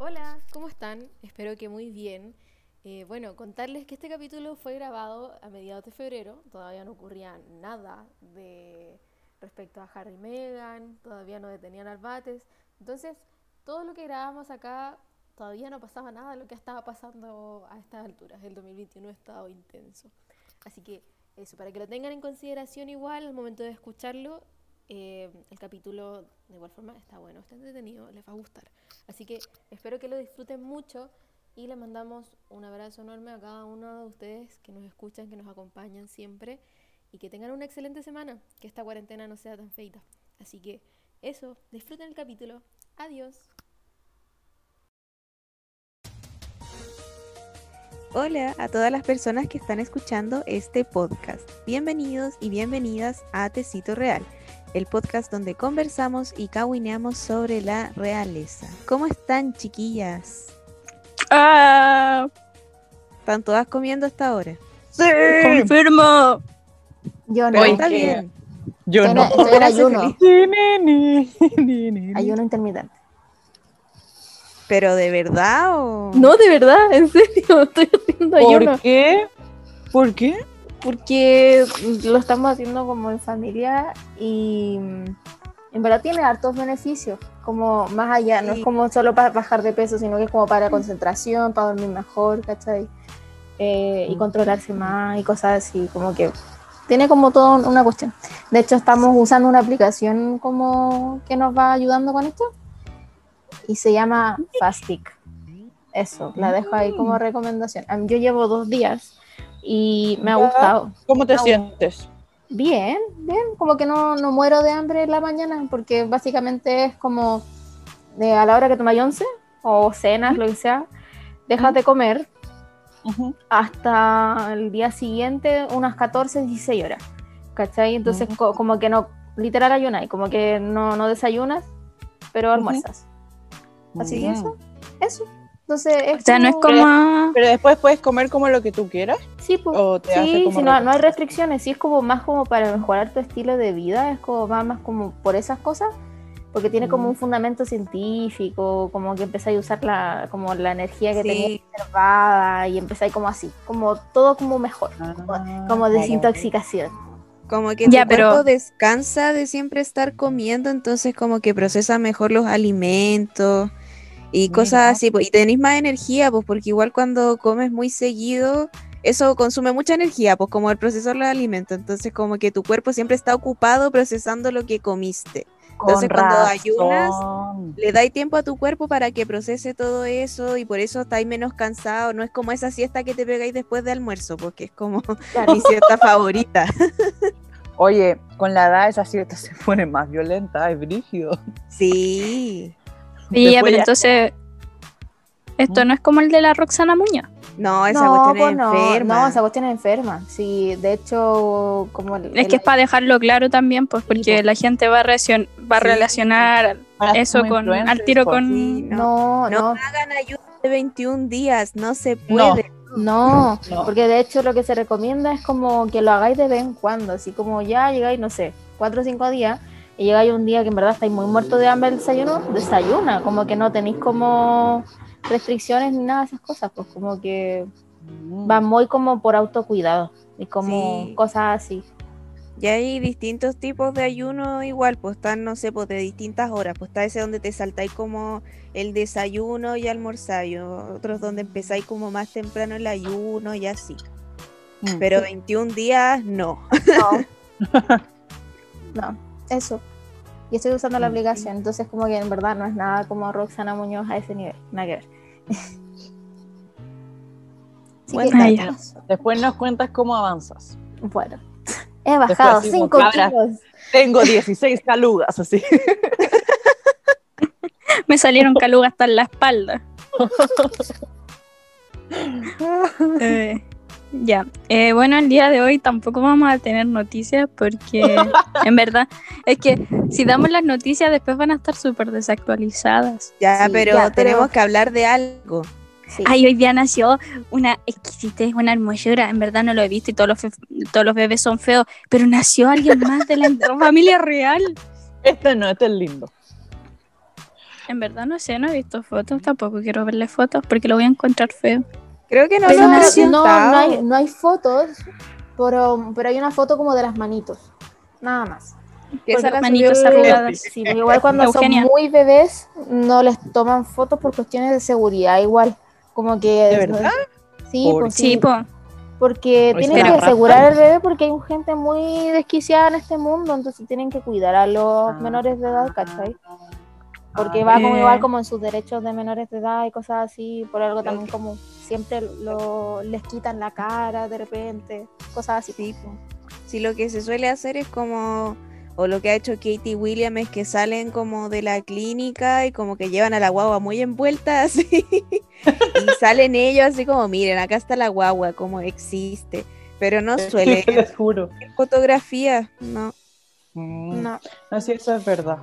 Hola, ¿cómo están? Espero que muy bien. Eh, bueno, contarles que este capítulo fue grabado a mediados de febrero, todavía no ocurría nada de respecto a Harry y Meghan, todavía no detenían al Bates, entonces todo lo que grabamos acá todavía no pasaba nada de lo que estaba pasando a estas alturas, el 2021 ha estado intenso. Así que eso, para que lo tengan en consideración igual al momento de escucharlo, eh, el capítulo de igual forma está bueno, está entretenido, les va a gustar. Así que espero que lo disfruten mucho y les mandamos un abrazo enorme a cada uno de ustedes que nos escuchan, que nos acompañan siempre y que tengan una excelente semana, que esta cuarentena no sea tan feita. Así que eso, disfruten el capítulo. Adiós. Hola a todas las personas que están escuchando este podcast. Bienvenidos y bienvenidas a Tecito Real el podcast donde conversamos y cahuineamos sobre la realeza. ¿Cómo están, chiquillas? ¡Ah! ¿Están todas comiendo hasta ahora? ¡Sí! ¡Confirmo! Yo no. Está bien. Yo Estoy no. estoy en ayuno. ayuno. Intermitente. ¿Pero de verdad o...? No, de verdad, en serio, estoy haciendo ayuno. ¿Por qué? ¿Por qué? Porque lo estamos haciendo como en familia y mm, en verdad tiene hartos beneficios. Como más allá, no Sí. es como solo para bajar de peso, sino que es como para concentración, para dormir mejor, ¿cachai? Eh, y controlarse más y cosas así, como que tiene como todo una cuestión. De hecho, estamos usando una aplicación como que nos va ayudando con esto y se llama Fastic. Eso, la dejo ahí como recomendación. A mí- Yo llevo dos días y me ha gustado. ¿Cómo te No. sientes? Bien, bien, como que no, no muero de hambre en la mañana, porque básicamente es como de a la hora que tomáis once o cenas, lo que sea, dejas de comer hasta el día siguiente unas 14, 16 horas, ¿cachai? Entonces co- como que no, literal ayunas, como que no, no desayunas, pero almuerzas. Así que eso, eso. Entonces es O sea, no es como. Pero después puedes comer como lo que tú quieras. Sí, pues, ¿O te sí, como sí, no, no hay restricciones? sí es como más como para mejorar tu estilo de vida, es como va más como por esas cosas, porque tiene como Mm. un fundamento científico, como que empezáis a usar la, como la energía que Sí. tenías reservada y empezáis como así, como todo como mejor, como, Ah, como desintoxicación. Como que Ya, tu cuerpo pero- descansa de siempre estar comiendo, entonces como que procesa mejor los alimentos y cosas Mira. así. pues, y tenés más energía, pues porque igual cuando comes muy seguido, eso consume mucha energía, pues como el procesar los alimentos. Entonces como que tu cuerpo siempre está ocupado procesando lo que comiste. Entonces, Con cuando razón. ayunas, Le dais tiempo a tu cuerpo para que procese todo eso y por eso estáis menos cansado. No es como esa siesta que te pegáis después de almuerzo, porque es como Claro. mi siesta favorita. Oye, con la edad esa siesta se pone más violenta, es brígido. Sí. Y ya, pero ya- entonces. Esto no es como el de la Roxana Muñoz. No, esa no, cuestión pues es no, enferma. no, esa cuestión es enferma. Sí, de hecho, como el- Es que el- es para dejarlo claro también, pues, porque pues. la gente va a, reaccion- va a Sí. relacionar eso con al tiro pues. con. Sí, no. no, No no, hagan ayuda de 21 días, no se No. puede. No, No. porque de hecho lo que se recomienda es como que lo hagáis de vez en cuando, así como ya llegáis, no sé, cuatro o cinco días y llegáis un día que en verdad estáis muy muertos de hambre el desayuno, desayuna, como que no tenéis como restricciones ni nada de esas cosas, pues como que Mm. va muy como por autocuidado y como Sí. cosas así. Y hay distintos tipos de ayuno igual, pues están, no sé, pues de distintas horas. Pues está ese donde te saltáis como el desayuno y almorzáis, otros donde empezáis como más temprano el ayuno y así. Mm. Pero 21 días, no. No, no, eso. Y estoy usando la aplicación, entonces como que en verdad no es nada como Roxana Muñoz a ese nivel, nada que ver. Así Buen que. Después nos cuentas cómo avanzas. Bueno, he bajado decimos, 5 cabra. kilos. Tengo 16 calugas, así. Me salieron calugas hasta en la espalda. Eh, ya, Eh, bueno, el día de hoy tampoco vamos a tener noticias porque en verdad es que si damos las noticias después van a estar súper desactualizadas. Ya, Sí, pero ya, pero- tenemos que hablar de algo. Sí. Ay, hoy día nació una exquisitez, una hermosura. En verdad no lo he visto y todos los, fe- todos los bebés son feos, pero nació alguien más de la familia real. Este no, este es lindo. En verdad no sé, no he visto fotos, tampoco quiero verle fotos porque lo voy a encontrar feo. Creo que no Pero lo han no, presentado. no hay, no hay fotos, pero, pero hay una foto como de las manitos. Nada más. Que Porque la manitos arrugadas. Sí, igual cuando Eugenia. son muy bebés no les toman fotos por cuestiones de seguridad, igual. Como que... ¿De verdad? Sí, Por- pues Sí, sí, po. porque tienen que asegurar al bebé porque hay gente muy desquiciada en este mundo, entonces tienen que cuidar a los menores de edad, ¿cachai? Porque va como igual como en sus derechos de menores de edad y cosas así, por algo también como siempre lo, les quitan la cara de repente, cosas así. Sí. Sí, lo que se suele hacer es como, o lo que ha hecho Katie Williams es que salen como de la clínica y como que llevan a la guagua muy envuelta así. y salen ellos así como, miren, acá está la guagua, como existe. Pero no suele Les juro. fotografía, no. Mm, No. No, sí, eso es verdad.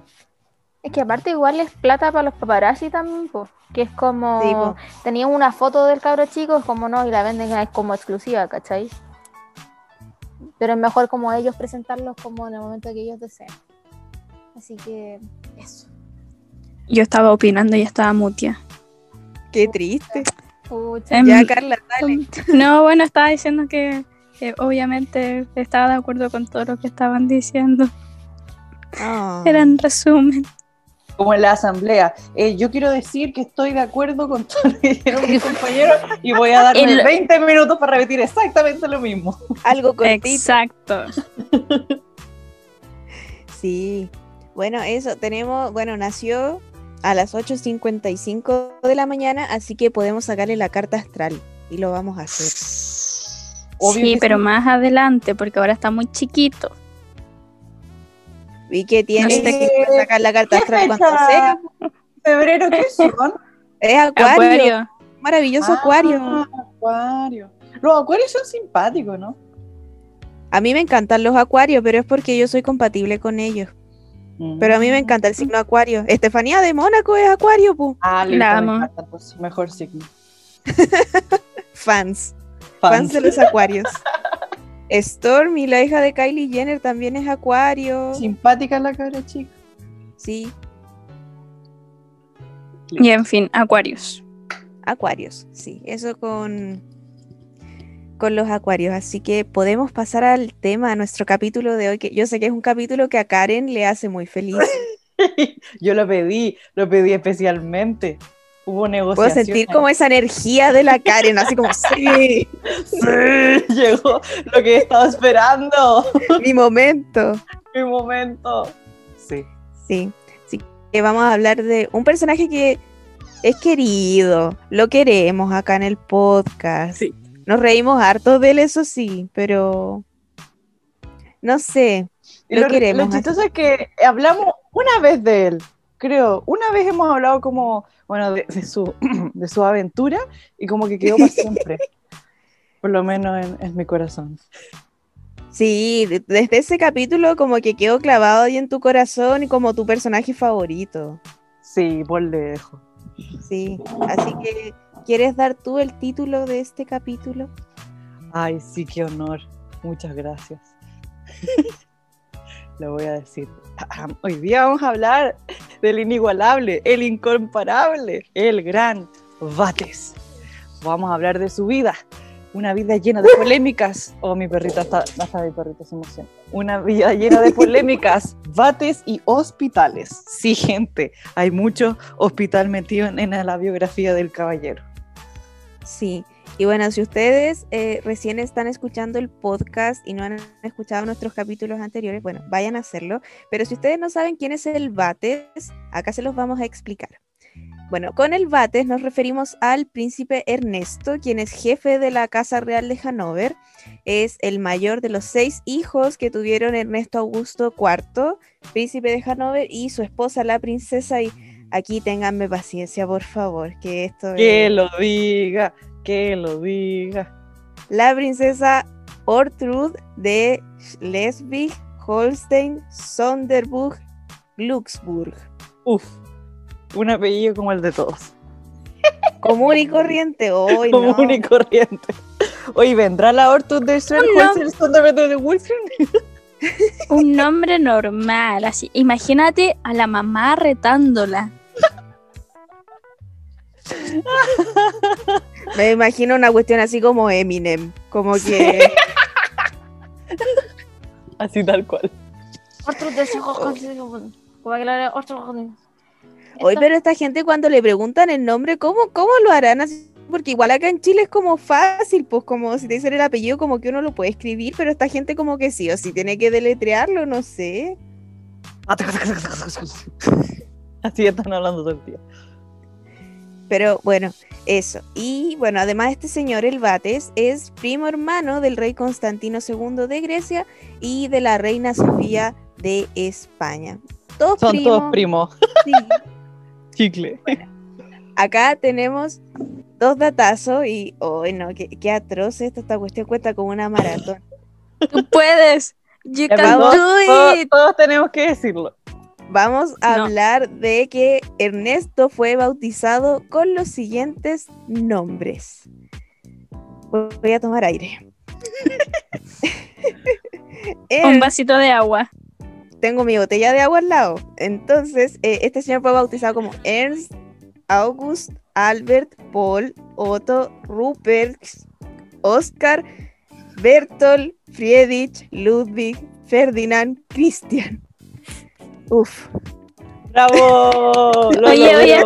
Es que aparte igual es plata para los paparazzi también, po, que es como, Sí, tenían una foto del cabro chico, es como no, y la venden es como exclusiva, ¿cachai? Pero es mejor como ellos presentarlos como en el momento que ellos deseen. Así que eso. Yo estaba opinando y estaba mutia. Qué triste. Pucha. Em, Ya, Carla, dale. No, bueno, estaba diciendo que, que obviamente estaba de acuerdo con todo lo que estaban diciendo. Ah. Era en resumen. Como en la asamblea. Eh, yo quiero decir que estoy de acuerdo con todo lo que dijeron mis compañeros y voy a darme El- 20 minutos para repetir exactamente lo mismo. Algo cortito. Exacto. Sí. Bueno, eso, tenemos, bueno, nació a las 8.55 de la mañana, así que podemos sacarle la carta astral y lo vamos a hacer. Obvio sí, pero sí. más adelante, porque ahora está muy chiquito. Y que tiene sé que qué- sacar la carta ¿Qué astral cuando sea. ¿Febrero qué son? Es acuario, Acuario. maravilloso Ah, acuario. Acuario. Los acuarios son simpáticos, ¿no? A mí me encantan los acuarios, pero es porque yo soy compatible con ellos. Pero a mí me encanta el signo acuario. Estefanía de Mónaco es acuario, pu. Ah, encanta, pues, mejor signo. Fans. Fans de los acuarios. Stormy, la hija de Kylie Jenner, también es acuario. Simpática la cabra chica. Sí, Y en fin, Acuarios. acuarios. Sí, eso con, con los acuarios. Así que podemos pasar al tema, a nuestro capítulo de hoy, que yo sé que es un capítulo que a Karen le hace muy feliz. Yo lo pedí, lo pedí especialmente. Hubo Puedo negociaciones. sentir como esa energía de la Karen, así como, sí, Sí, llegó lo que estaba esperando. mi momento. Mi momento. Sí. Sí, sí que vamos a hablar de un personaje que es querido, lo queremos acá en el podcast. Sí. Nos reímos harto de él, eso sí, pero no sé. Y Lo lo, queremos lo chistoso es que hablamos una vez de él, creo. Una vez hemos hablado como, bueno, de, de su, de su aventura y como que quedó para siempre. Por lo menos en, en mi corazón. Sí, de- desde ese capítulo como que quedó clavado ahí en tu corazón y como tu personaje favorito. Sí, por lejos. Sí, así que ¿quieres dar tú el título de este capítulo? Ay, sí, qué honor. Muchas gracias. Lo voy a decir. Hoy día vamos a hablar del inigualable, el incomparable, el gran Bates. Vamos a hablar de su vida. Una vida llena de polémicas. Oh, mi perrita está, hasta mi perrita se emociona. Una vida llena de polémicas, bates y hospitales. Sí, gente, hay mucho hospital metido en, en la biografía del caballero. Sí, y bueno, si ustedes eh, recién están escuchando el podcast y no han escuchado nuestros capítulos anteriores, bueno, vayan a hacerlo. Pero si ustedes no saben quién es el Bates, acá se los vamos a explicar. Bueno, con el Bates nos referimos al príncipe Ernesto, quien es jefe de la Casa Real de Hannover. Es el mayor de los seis hijos que tuvieron Ernesto Augusto IV, príncipe de Hannover, y su esposa, la princesa. Y aquí ténganme paciencia, por favor, que esto Que es lo diga, que lo diga. la princesa Ortrud de Schleswig, Holstein, Sonderburg, Glücksburg. Uf, un apellido como el de todos. Común y corriente hoy, común y corriente. Oye, ¿vendrá la Ortus de de Wilson? Un nombre normal, así. Imagínate a la mamá retándola. Me imagino una cuestión así como Eminem, como que Así tal cual. Otros deseos otros- Hoy, pero esta gente cuando le preguntan el nombre, ¿cómo, cómo lo harán así? Porque igual acá en Chile es como fácil, pues como si te dicen el apellido, como que uno lo puede escribir, pero esta gente como que sí o sí tiene que deletrearlo, no sé. Así están hablando todo el día. Pero bueno, eso. Y bueno, además este señor, el Bates, es primo hermano del rey Constantino II de Grecia y de la reina Sofía de España. Todos Son primos. todos primos. sí. Chicle. Acá tenemos dos datazos y, oh, no, qué, qué atroz esto, esta cuestión cuenta como una maratón. Tú puedes. You can do Todos, todos tenemos que decirlo. Vamos a No. hablar de que Ernesto fue bautizado con los siguientes nombres. Voy a tomar aire. Un Ernst- vasito de agua. tengo mi botella de agua al lado. Entonces, eh, este señor fue bautizado como Ernst August Albert Paul Otto Rupert Oscar Bertolt Friedrich Ludwig Ferdinand Christian. Uf. ¡Bravo! Lo Oye, oye.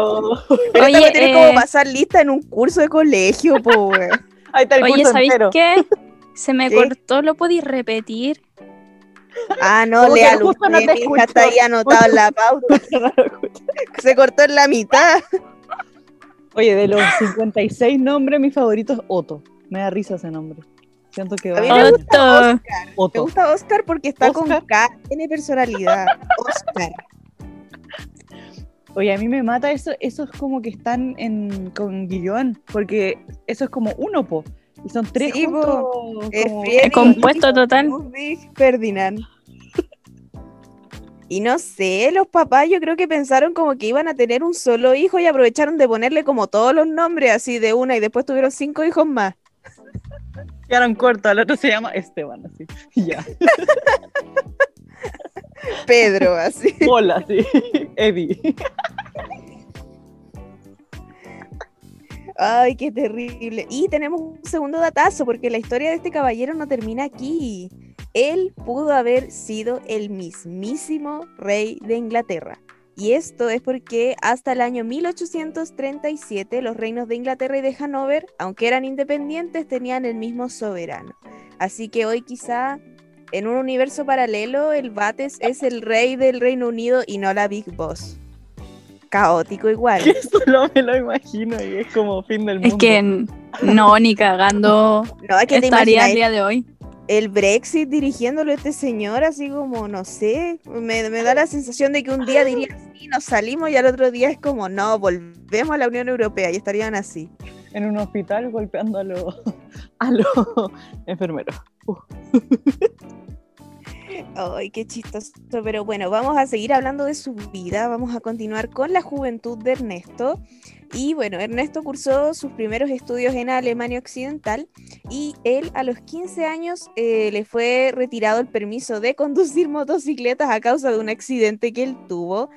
Pero Oye, esta tiene eh, como pasar lista en un curso de colegio, po, weón. Ahí está el Oye, curso ¿sabéis entero. qué? Se me cortó, ¿lo podéis repetir? Ah, no, léalo justo no escucho. está ahí anotado en la pauta. Se cortó en la mitad. Oye, de los 56 nombres, mi favorito es Otto. Me da risa ese nombre. Siento que va A mí me gusta Otto. Me gusta Oscar porque está con Oscar. K, tiene personalidad. Oscar. Oye, a mí me mata eso, eso es como que están en, con guion, porque eso es como uno, po. Y son tres Sí, juntos. Es como- Friedrich compuesto total. Ferdinand. Y no sé, los papás yo creo que pensaron como que iban a tener un solo hijo y aprovecharon de ponerle como todos los nombres así de una y después tuvieron cinco hijos más. Quedaron cortos, el otro se llama Esteban, así. Ya. Pedro, así. Hola, sí. Eddie. Ay, qué terrible. Y tenemos un segundo datazo, porque la historia de este caballero no termina aquí. Él pudo haber sido el mismísimo rey de Inglaterra. Y esto es porque hasta el año 1837 los reinos de Inglaterra y de Hanover, aunque eran independientes, tenían el mismo soberano. Así que hoy quizá en un universo paralelo el Bates es el rey del Reino Unido y no la Big Boss. Caótico igual. Que solo me lo imagino y es como fin del mundo. Es que no, ni cagando No, es que estaría el día de hoy. El Brexit dirigiéndolo a este señor, así como, no sé, me, da la sensación de que un día diría sí, nos salimos y al otro día es como, no, volvemos a la Unión Europea y estarían así. En un hospital golpeando a los enfermeros. Ay, qué chistoso. Pero bueno, vamos a seguir hablando de su vida, vamos a continuar con la juventud de Ernesto. Y bueno, Ernesto cursó sus primeros estudios en Alemania Occidental y él a los 15 años eh, le fue retirado el permiso de conducir motocicletas a causa de un accidente que él tuvo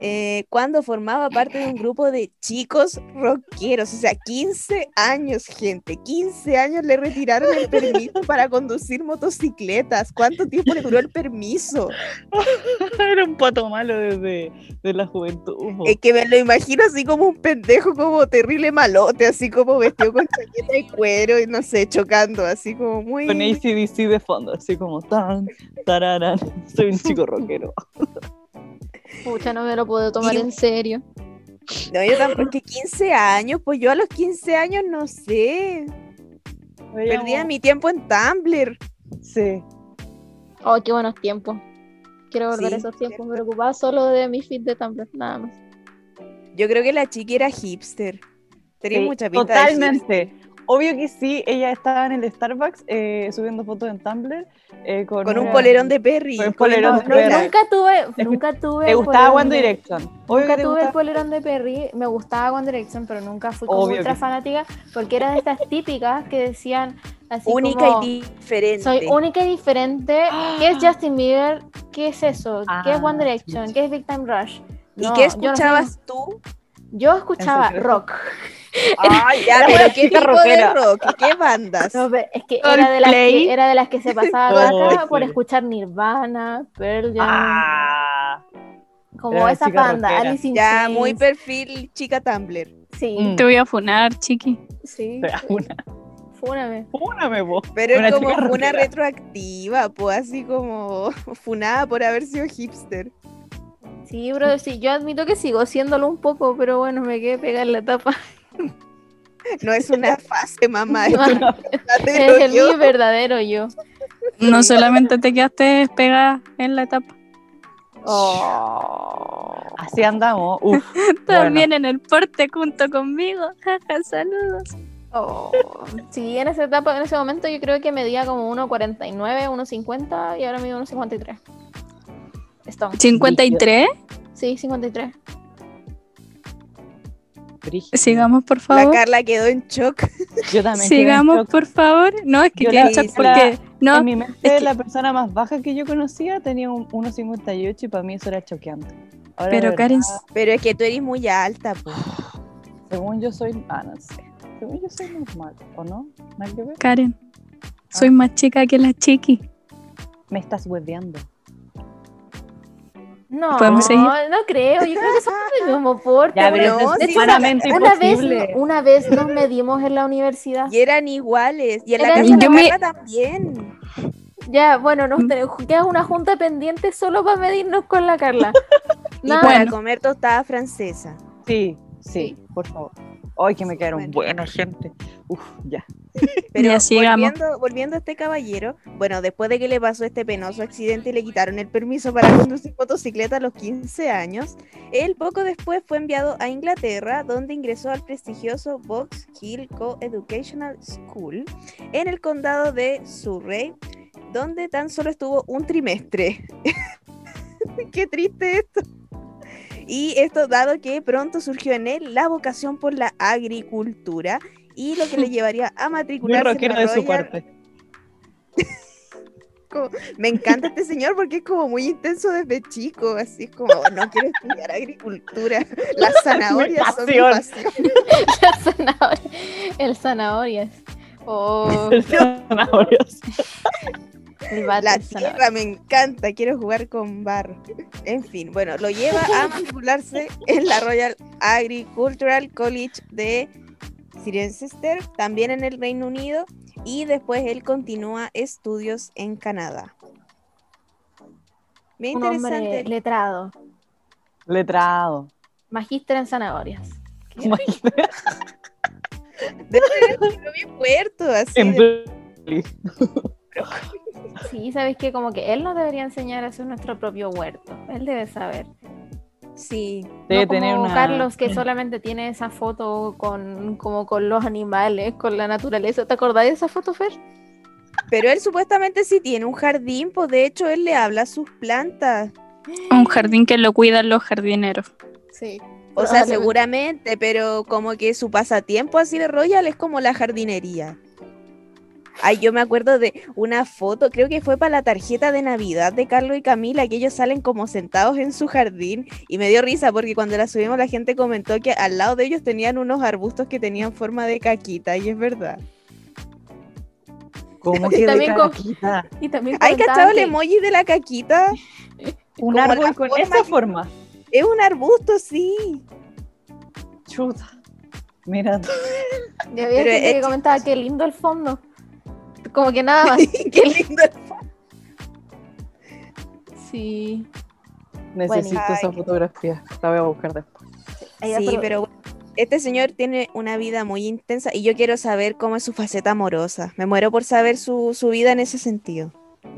eh, cuando formaba parte de un grupo de chicos rockeros. O sea, 15 años, gente, 15 años le retiraron el permiso para conducir motocicletas. ¿Cuánto tiempo le duró el permiso? Era un pato malo desde de la juventud. Es que me lo imagino así como un pendejo, como terrible malote, así como vestido con chaqueta de cuero y no sé, chocando, así como muy... Con ACDC de fondo, así como tan, tararán. Soy un chico rockero. Pucha, no me lo puedo tomar Y- en serio. No, yo tampoco, que 15 años, pues yo a los 15 años no sé, perdía mi tiempo en Tumblr. Sí. Oh, qué buenos tiempos. Quiero volver Sí, esos tiempos. Me preocupaba solo de mi feed de Tumblr, nada más. Yo creo que la chiqui era hipster. Tenía Sí, mucha pinta de. Totalmente. Obvio que sí, ella estaba en el Starbucks eh, subiendo fotos en Tumblr eh, con, Con un una- polerón de Perry. con un polerón de Perry. Nunca tuve, nunca tuve. ¿Te el gustaba One Direction? Obvio Nunca tuve el polerón de Perry, me gustaba One Direction, pero nunca fui como ultra que fanática, porque era de estas típicas que decían así Única como, y diferente. soy única y diferente. ¿Qué es Justin Bieber? ¿Qué es eso? ¿Qué es Ah, One Direction? ¿Qué es Big Time Rush? ¿Y No, qué no sé. escuchabas tú? Yo escuchaba rock. Ay, ya, Era pero ¿qué tipo rockera. de rock? ¿Qué bandas? No, es que era de, las que, era de las que se pasaba Oh, acá por escuchar Nirvana, Pearl Jam, Ah, como esa banda, rockera. Alice in Ya, Chains. muy perfil chica Tumblr. Sí, Mm. Te voy a funar, chiqui. sí. pero una, Fúname. úname vos. Pero es como una retroactiva, pues así como funada por haber sido hipster. Sí, bro, sí, yo admito que sigo siéndolo un poco, pero bueno, me quedé pegada en la tapa. No es una fase, mamá, es No, el yo. mi verdadero yo. No solamente te quedaste pegada en la etapa, Oh. Así andamos. Uf, también en el porte junto conmigo. Jaja, saludos. Oh. Sí, en esa etapa, en ese momento yo creo que medía como 1.49, 1.50 y ahora mido 1.53. Stone. ¿53? Sí, 53. brígido. Sigamos, por La favor. Carla quedó en shock. Yo también quedé en Sigamos, shock. por favor. No, es que Yo quedé la- en shock la- porque. No, en mi mente, es que- la persona más baja que yo conocía tenía un 1,58 y para mí eso era choqueante. Ahora, pero Karen, Pero es que tú eres muy alta, pues. según yo soy. Ah, no sé. Según yo soy normal, ¿o no? ¿Nada que ver? Karen, soy más chica que la chiqui. Me estás hueveando. No, ¿Podemos seguir? no creo, yo creo que somos del mismo porte. Ya, pero no, es una- vez, una vez nos medimos en la universidad. Y eran iguales. Y en la casa de Yo la me- Carla también. Ya, bueno, nos queda una junta pendiente solo para medirnos con la Carla. Y Nada, para comer tostada francesa. Sí, sí, por favor. Ay, que me quedaron Bueno. buena gente. Uf, ya. Pero volviendo, volviendo a este caballero, bueno, después de que le pasó este penoso accidente y le quitaron el permiso para conducir motocicleta a los 15 años, él poco después fue enviado a Inglaterra, donde ingresó al prestigioso Box Hill Co-Educational School en el condado de Surrey, donde tan solo estuvo un trimestre. Qué triste esto. Y esto dado que pronto surgió en él la vocación por la agricultura y lo que le llevaría a Muy matricularse en la de su Royal- parte. Me encanta este señor porque es como muy intenso desde chico, así es como, no quiero estudiar agricultura, las zanahorias son mi pasión. pasión. el zanahoria- el zanahorias. Oh, Zanahorias. el bate La tierra me encanta, quiero jugar con barro. En fin, bueno, lo lleva a matricularse en la Royal Agricultural College de Cirencester, también en el Reino Unido, y después él continúa estudios en Canadá. Bien Un hombre interesante. letrado, Letrado. magíster en zanahorias. Debe propio puerto, así. En de-. Sí, sabes que como que él nos debería enseñar a hacer nuestro propio huerto. Él debe saber. Sí. Debe no como tener una. Carlos que solamente tiene esa foto con como con los animales, con la naturaleza. ¿Te acordás de esa foto, Fer? Pero él supuestamente sí tiene un jardín, pues de hecho él le habla a sus plantas. Un jardín que lo cuidan los jardineros. Sí. O sea, seguramente, pero como que su pasatiempo así de Royal es como la jardinería. Ay, yo me acuerdo de una foto, creo que fue para la tarjeta de Navidad de Carlos y Camila, que ellos salen como sentados en su jardín y me dio risa porque cuando la subimos la gente comentó que al lado de ellos tenían unos arbustos que tenían forma de caquita y es verdad. ¿Cómo Y que de también con- caquita? Y también ¿Hay cachado el emoji de la caquita? Un árbol con forma esa que- forma. Es un arbusto, sí. Chuta. Mira tú. Y había Pero gente que comentaba qué lindo el fondo. Como que nada más. Qué lindo. Sí. Necesito Ay, esa fotografía. La voy a buscar después. Sí, pero bueno, este señor tiene una vida muy intensa y yo quiero saber cómo es su faceta amorosa. Me muero por saber su, su vida en ese sentido.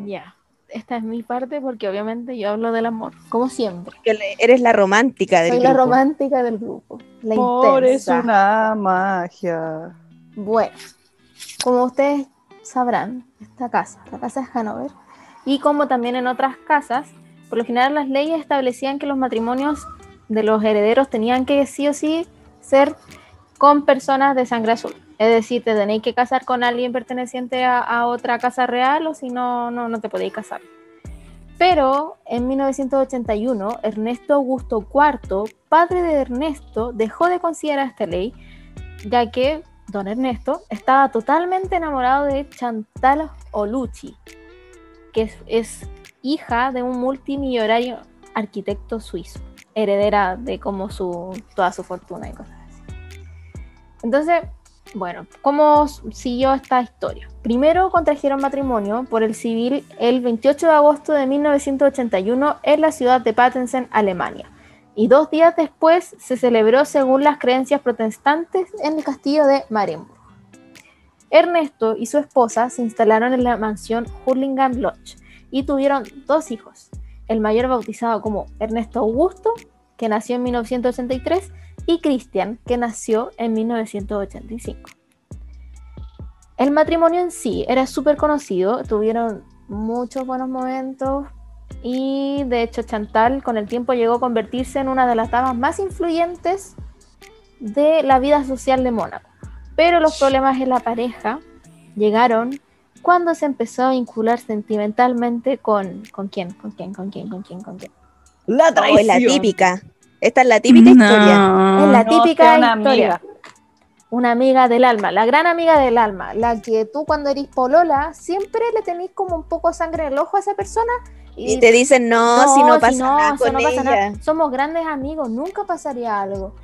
Ya. Esta es mi parte porque obviamente yo hablo del amor, como siempre. Que eres la romántica del Soy la grupo. romántica del grupo. La es intensa. una magia. Bueno, como ustedes sabrán, esta casa, la casa de Hanover, y como también en otras casas, por lo general las leyes establecían que los matrimonios de los herederos tenían que sí o sí ser con personas de sangre azul. Es decir, te tenéis que casar con alguien perteneciente a, a otra casa real o si no, no, no te podéis casar. Pero en 1981, Ernesto Augusto IV, padre de Ernesto, dejó de considerar esta ley ya que don Ernesto estaba totalmente enamorado de Chantal Olucci, que es, hija de un multimillonario arquitecto suizo, heredera de como su toda su fortuna y cosas así. Entonces, bueno, ¿cómo siguió esta historia? Primero contrajeron matrimonio por el civil el 28 de agosto de 1981 en la ciudad de Pattensen, Alemania. Y dos días después se celebró según las creencias protestantes en el castillo de Marienburg. Ernesto y su esposa se instalaron en la mansión Hurlingham Lodge y tuvieron dos hijos. El mayor bautizado como Ernesto Augusto, que nació en 1983, y Christian, que nació en 1985. El matrimonio en sí era súper conocido, tuvieron muchos buenos momentos y de hecho Chantal con el tiempo llegó a convertirse en una de las damas más influyentes de la vida social de Mónaco. Pero los problemas en la pareja llegaron cuando se empezó a vincular sentimentalmente con... ¿Con quién? ¿Con quién? ¿Con quién? ¿Con quién? ¿Con quién? La Oh, traición. es la típica. Esta es la típica historia. No. Es la No, típica que una historia. amiga. Una amiga del alma, la gran amiga del alma, la que tú cuando eres polola siempre le tenés como un poco sangre en el ojo a esa persona Y te dicen, no, si no pasa nada eso con no pasa ella. nada. Somos grandes amigos, nunca pasaría algo.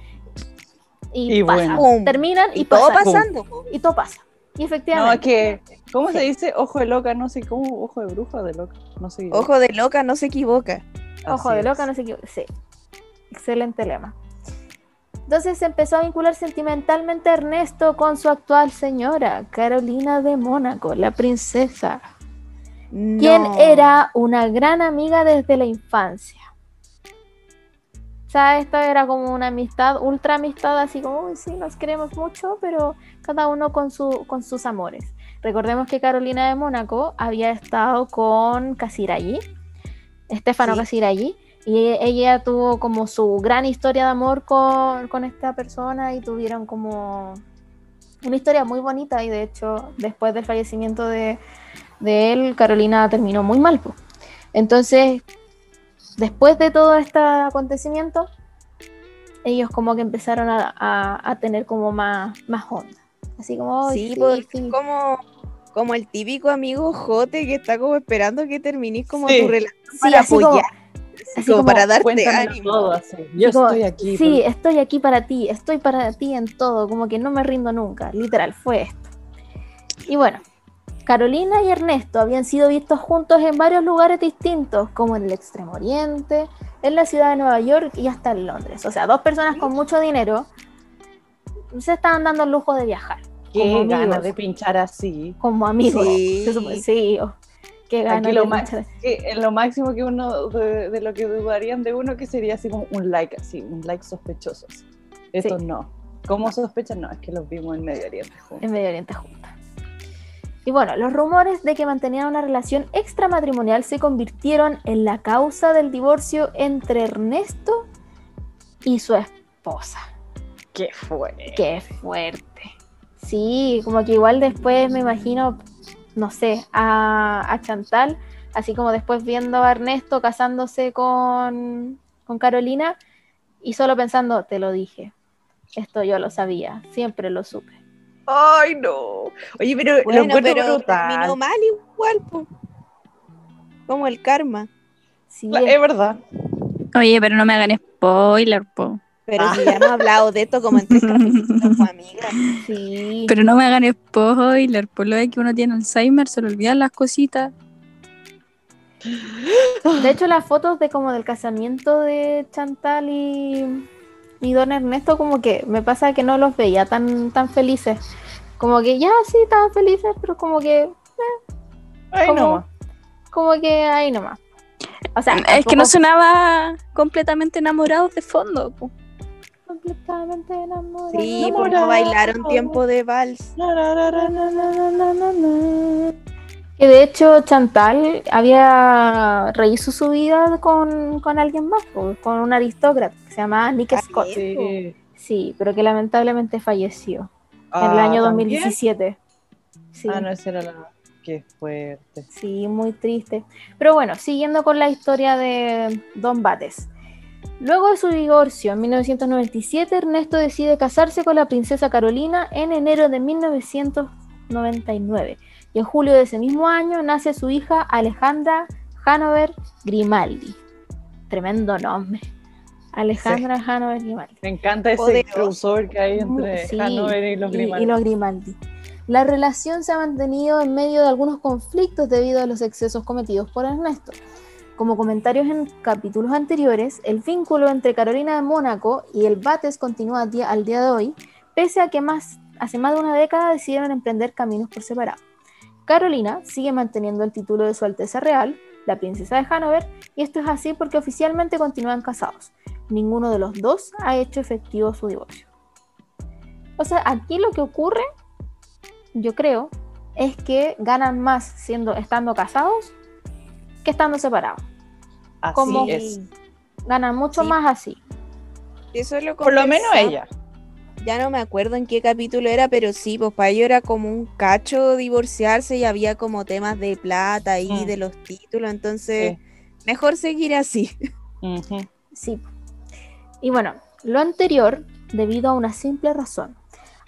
Y, Y pasa. bueno. Pum. terminan y, Y todo pasa. pasando. Y todo pasa. Y No, efectivamente. es que, ¿cómo se dice? Ojo de loca, no sé cómo, ojo de bruja de loca, no sé. Ojo de loca, no se equivoca. Ojo Así de es. loca, no sé qué. Sí. Excelente lema. Entonces se empezó a vincular sentimentalmente Ernesto con su actual señora, Carolina de Mónaco, la princesa, quien No. era una gran amiga desde la infancia. O sea, esta era como una amistad, ultra amistad, así como, uy, sí, nos queremos mucho, pero cada uno con, su, con sus amores. Recordemos que Carolina de Mónaco había estado con Casiraghi, Estefano Sí. Casiraghi, y ella tuvo como su gran historia de amor con, con esta persona y tuvieron como una historia muy bonita y de hecho después del fallecimiento de, de él, Carolina terminó muy mal. po. Entonces, después de todo este acontecimiento, ellos como que empezaron a, a- a tener como más, más onda. Así como, "Ay, Sí, sí, pues, sí". como, como el típico amigo jote que está como esperando que termines como Sí. tu relación Sí, para así como- apoyar, así como, como, para darte ánimo. todo así. Yo como, estoy aquí. Sí, por- estoy aquí para ti, estoy para ti en todo, como que no me rindo nunca, literal, fue esto. Y bueno, Carolina y Ernesto habían sido vistos juntos en varios lugares distintos, como en el Extremo Oriente, en la ciudad de Nueva York y hasta en Londres. O sea, dos personas con mucho dinero se estaban dando el lujo de viajar, Qué ganas de pinchar así. como amigos. Sí. Se sí, oh, qué ganas lo, de en lo máximo que uno, de, de lo que dudarían de uno, que sería así como un like, así, un like sospechoso. así. Estos no. ¿Cómo sospechan? No, es que los vimos en Medio Oriente juntos. en Medio Oriente juntas. Y bueno, los rumores de que mantenían una relación extramatrimonial se convirtieron en la causa del divorcio entre Ernesto y su esposa. ¿Qué fue? Qué fuerte. Sí, como que igual después me imagino, no sé, a, a Chantal, así como después viendo a Ernesto casándose con, con Carolina y solo pensando, te lo dije, esto yo lo sabía, siempre lo supe. Ay, no. Oye, pero lo Bueno, encuentro pero terminó mal igual, po. como el karma. Sí, La- Es verdad. Oye, pero no me hagan spoiler, po. Pero Ah. si ya hemos hablado de esto como en tres capítulos, como amigas. sí. Pero no me hagan spoiler, por lo de que uno tiene Alzheimer, se le olvidan las cositas. De hecho, las fotos de como del casamiento de Chantal y, y Don Ernesto, como que me pasa que no los veía tan, tan felices. Como que ya sí estaban felices, pero como que, Ay, ¿Cómo? no. como que ahí nomás. O sea, Es que no sonaba completamente enamorados de fondo, po. completamente enamorado. Sí, No, porque no, no bailaron no. tiempo de vals. Na, na, na, Que de hecho Chantal había rehizo su vida con, con alguien más, con un aristócrata que se llamaba Nick Ah, Scott. Sí. Sí, pero que lamentablemente falleció en el Ah, año ¿también? 2017. Sí. Ah, no, esa era la. Qué fuerte. Sí, muy triste. Pero bueno, siguiendo con la historia de Don Bates. Luego de su divorcio en 1997, Ernesto decide casarse con la princesa Carolina en enero de 1999. Y en julio de ese mismo año nace su hija Alejandra Hanover Grimaldi. Tremendo nombre. Alejandra Hanover Grimaldi. Me encanta ese Poderoso. crossover que hay entre Sí, Hanover y los Grimaldi. y los Grimaldi. La relación se ha mantenido en medio de algunos conflictos debido a los excesos cometidos por Ernesto. Como comentarios en capítulos anteriores, el vínculo entre Carolina de Mónaco y el Bates continúa al día de hoy, pese a que más, hace más de una década decidieron emprender caminos por separado. Carolina sigue manteniendo el título de su Alteza Real, la princesa de Hanover, y esto es así porque oficialmente continúan casados. Ninguno de los dos ha hecho efectivo su divorcio. O sea, aquí lo que ocurre, yo creo, es que ganan más siendo estando casados que estando separados. Así como- es. Ganan mucho Sí. más así. Eso lo Por lo menos ella. Ya no me acuerdo en qué capítulo era, pero sí, pues para ellos era como un cacho divorciarse y había como temas de plata ahí, Mm. de los títulos, entonces mejor seguir así. Sí. Y bueno, lo anterior debido a una simple razón.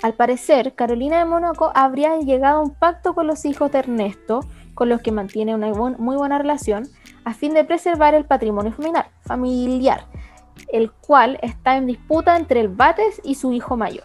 Al parecer, Carolina de Mónaco habría llegado a un pacto con los hijos de Ernesto, con los que mantiene una muy buena relación, a fin de preservar el patrimonio familiar, familiar, el cual está en disputa entre el Bates y su hijo mayor.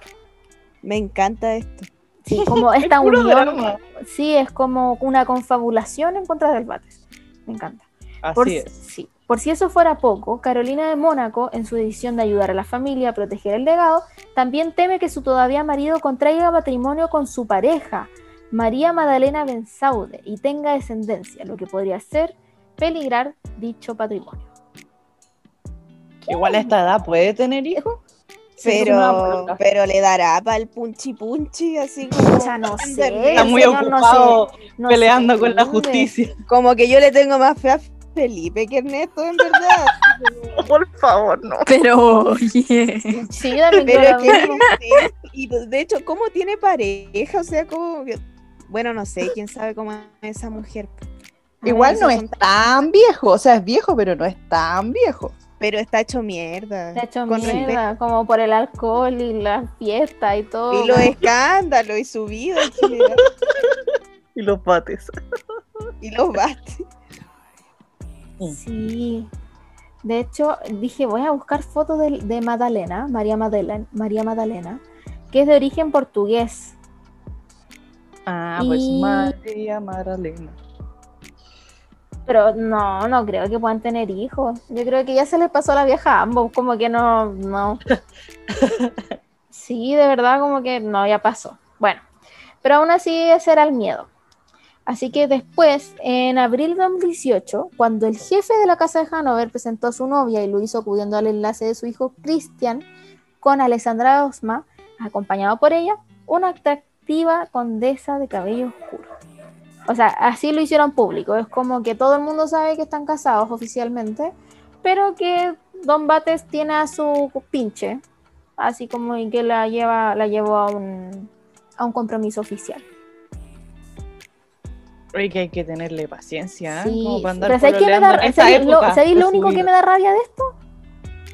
Me encanta esto. Sí, como esta unión, drama. sí, es como una confabulación en contra del Bates. Me encanta. Así Por, es. sí. Por si eso fuera poco, Carolina de Mónaco, en su decisión de ayudar a la familia a proteger el legado, también teme que su todavía marido contraiga matrimonio con su pareja, María Magdalena Bensaude, y tenga descendencia, lo que podría hacer peligrar dicho patrimonio. Igual a esta edad puede tener hijos. Pero, pero le dará para el punchi punchi, así como. Ya no sé. Está muy no ocupado no peleando con la justicia. Como que yo le tengo más fe a Felipe que Ernesto, en verdad. Por favor, no. Pero, oye. Sí, yo también Pero es que mismo. no sé, y de hecho, ¿cómo tiene pareja? O sea, como bueno, no sé, quién sabe cómo es esa mujer. Igual no es tan viejo, o sea, es viejo, pero no es tan viejo. Pero está hecho mierda. Ha hecho con mierda, como por el alcohol y la fiesta y todo. Y los escándalos y su vida. Y los bates. y los bates. Sí. De hecho, dije, voy a buscar fotos de, de Madalena, María Madalena, María Madalena, que es de origen portugués. Ah, pues María Magdalena. Pero no, no creo que puedan tener hijos. Yo creo que ya se les pasó la vieja a ambos, como que no, no. Sí, de verdad, como que no, ya pasó. Bueno, pero aún así ese era el miedo. Así que después, en abril de 2018, cuando el jefe de la casa de Hanover presentó a su novia y lo hizo acudiendo al enlace de su hijo Christian con Alessandra Osma, acompañado por ella, una atractiva condesa de cabello oscuro. O sea, así lo hicieron público. Es como que todo el mundo sabe que están casados oficialmente, pero que Don Bates tiene a su pinche, así como y que la lleva, la llevó a un, a un compromiso oficial. Oye, que hay que tenerle paciencia, ¿eh? Sí, Como para andar pero ¿sabéis qué me pololeando da- en esta sabéis lo, su único que me da rabia de esto?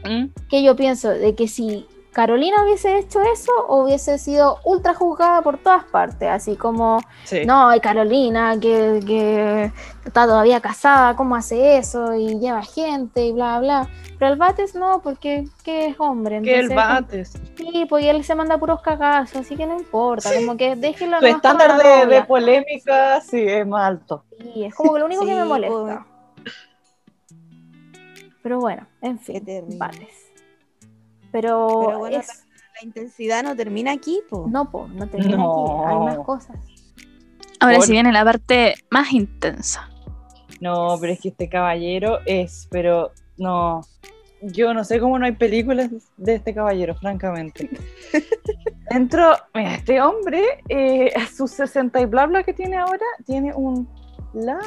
¿Mm? Que yo pienso de que si Carolina hubiese hecho eso, hubiese sido ultra juzgada por todas partes, así como Sí. No, y Carolina, que, que está todavía casada, ¿cómo hace eso? Y lleva gente y bla, bla. Pero el Bates no, porque que es hombre. que el bates. Sí, pues y él se manda puros cagazos, así que no importa. Como que nomás con estándar de, de polémica sí es más alto. Sí, es como que lo único que me molesta. Pero bueno, en fin. Bates. Pero, Pero bueno, es- La intensidad no termina aquí, po. no, pues, no termina No. aquí, hay más cosas. Ahora Por- sí viene la parte más intensa. No, pero es que este caballero es, pero no. Yo no sé cómo no hay películas de este caballero, francamente. Dentro, mira, este hombre, eh, a sus 60 y bla bla que tiene ahora, tiene un largo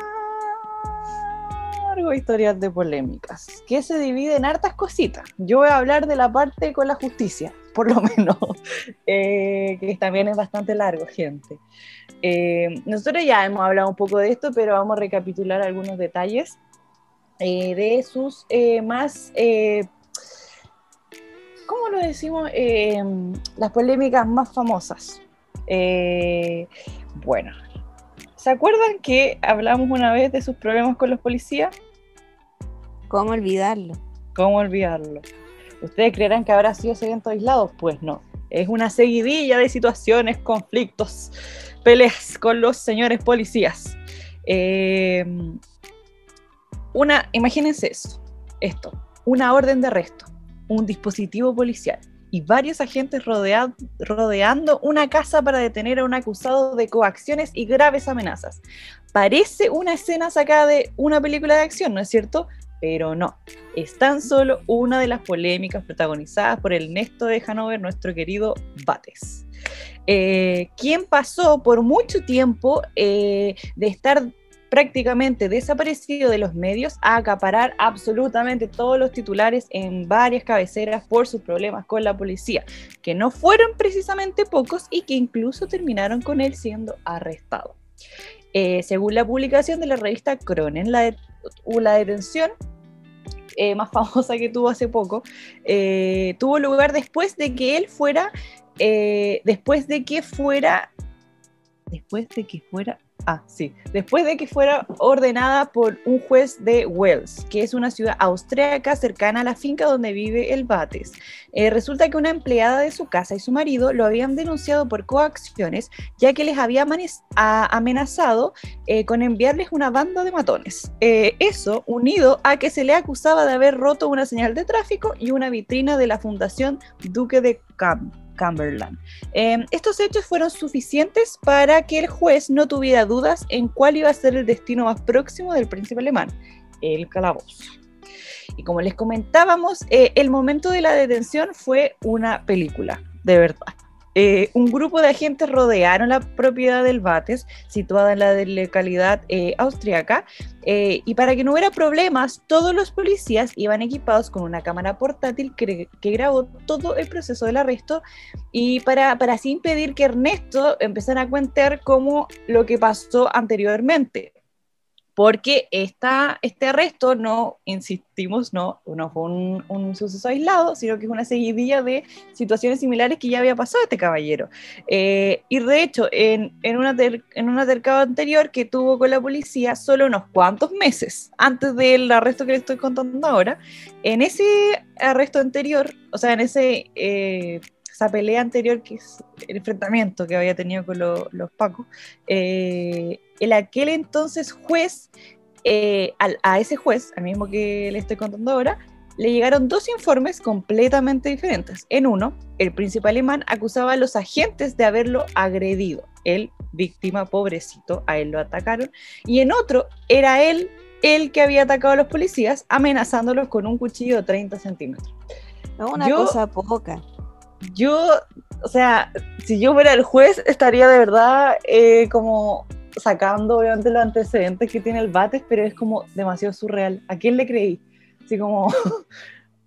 historial de polémicas que se divide en hartas cositas. Yo voy a hablar de la parte con la justicia, por lo menos, eh, que también es bastante largo, gente. Eh, nosotros ya hemos hablado un poco de esto, pero vamos a recapitular algunos detalles eh, de sus más ¿cómo lo decimos? Las polémicas más famosas. Bueno, ¿se acuerdan que hablamos una vez de sus problemas con los policías? ¿Cómo olvidarlo? ¿Cómo olvidarlo? ¿Ustedes creerán que habrá sido ese evento aislado? Pues no. Es una seguidilla de situaciones, conflictos, peleas con los señores policías. Eh, una, imagínense eso, esto, una orden de arresto, un dispositivo policial y varios agentes rodea- rodeando una casa para detener a un acusado de coacciones y graves amenazas. Parece una escena sacada de una película de acción, ¿no es cierto? Pero no, es tan solo una de las polémicas protagonizadas por el Néstor de Hanover, nuestro querido Bates. Eh, quien pasó por mucho tiempo eh, de estar prácticamente desaparecido de los medios a acaparar absolutamente todos los titulares en varias cabeceras por sus problemas con la policía, que no fueron precisamente pocos y que incluso terminaron con él siendo arrestado. Eh, según la publicación de la revista Cronen, la, la detención eh, más famosa que tuvo hace poco, eh, tuvo lugar después de que él fuera, después de que fuera, después de que fuera, ah, sí, después de que fuera ordenada por un juez de Wells, que es una ciudad austríaca cercana a la finca donde vive el Bates. Eh, resulta que una empleada de su casa y su marido lo habían denunciado por coacciones, ya que les había amenazado eh, con enviarles una banda de matones. Eh, eso unido a que se le acusaba de haber roto una señal de tráfico y una vitrina de la Fundación Duque de Cam- Cumberland. Eh, estos hechos fueron suficientes para que el juez no tuviera dudas en cuál iba a ser el destino más próximo del príncipe alemán, el calabozo. Y como les comentábamos, eh, el momento de la detención fue una película, de verdad. Eh, un grupo de agentes rodearon la propiedad del Bates, situada en la localidad eh, austriaca, eh, y para que no hubiera problemas, todos los policías iban equipados con una cámara portátil que, grabó todo el proceso del arresto y para, para así impedir que Ernesto empezara a contar como lo que pasó anteriormente. Porque esta, este arresto no, insistimos, no, no fue un, un suceso aislado, sino que es una seguidilla de situaciones similares que ya había pasado este caballero. Eh, y de hecho, en, en, una ter- en un altercado anterior que tuvo con la policía, solo unos cuantos meses antes del arresto que le estoy contando ahora, en ese arresto anterior, o sea, en ese, eh, esa pelea anterior, que es el enfrentamiento que había tenido con lo- los Pacos, eh, el aquel entonces juez, eh, al- a ese juez, al mismo que le estoy contando ahora, le llegaron dos informes completamente diferentes. En uno, el príncipe alemán acusaba a los agentes de haberlo agredido. Él, víctima, pobrecito, a él lo atacaron. Y en otro, era él el que había atacado a los policías, amenazándolos con un cuchillo de 30 centímetros. No, una Yo- cosa poca. Yo, o sea, si yo fuera el juez, estaría de verdad eh, como sacando obviamente los antecedentes que tiene el Bates, pero es como demasiado surreal. ¿A quién le creí? Así como,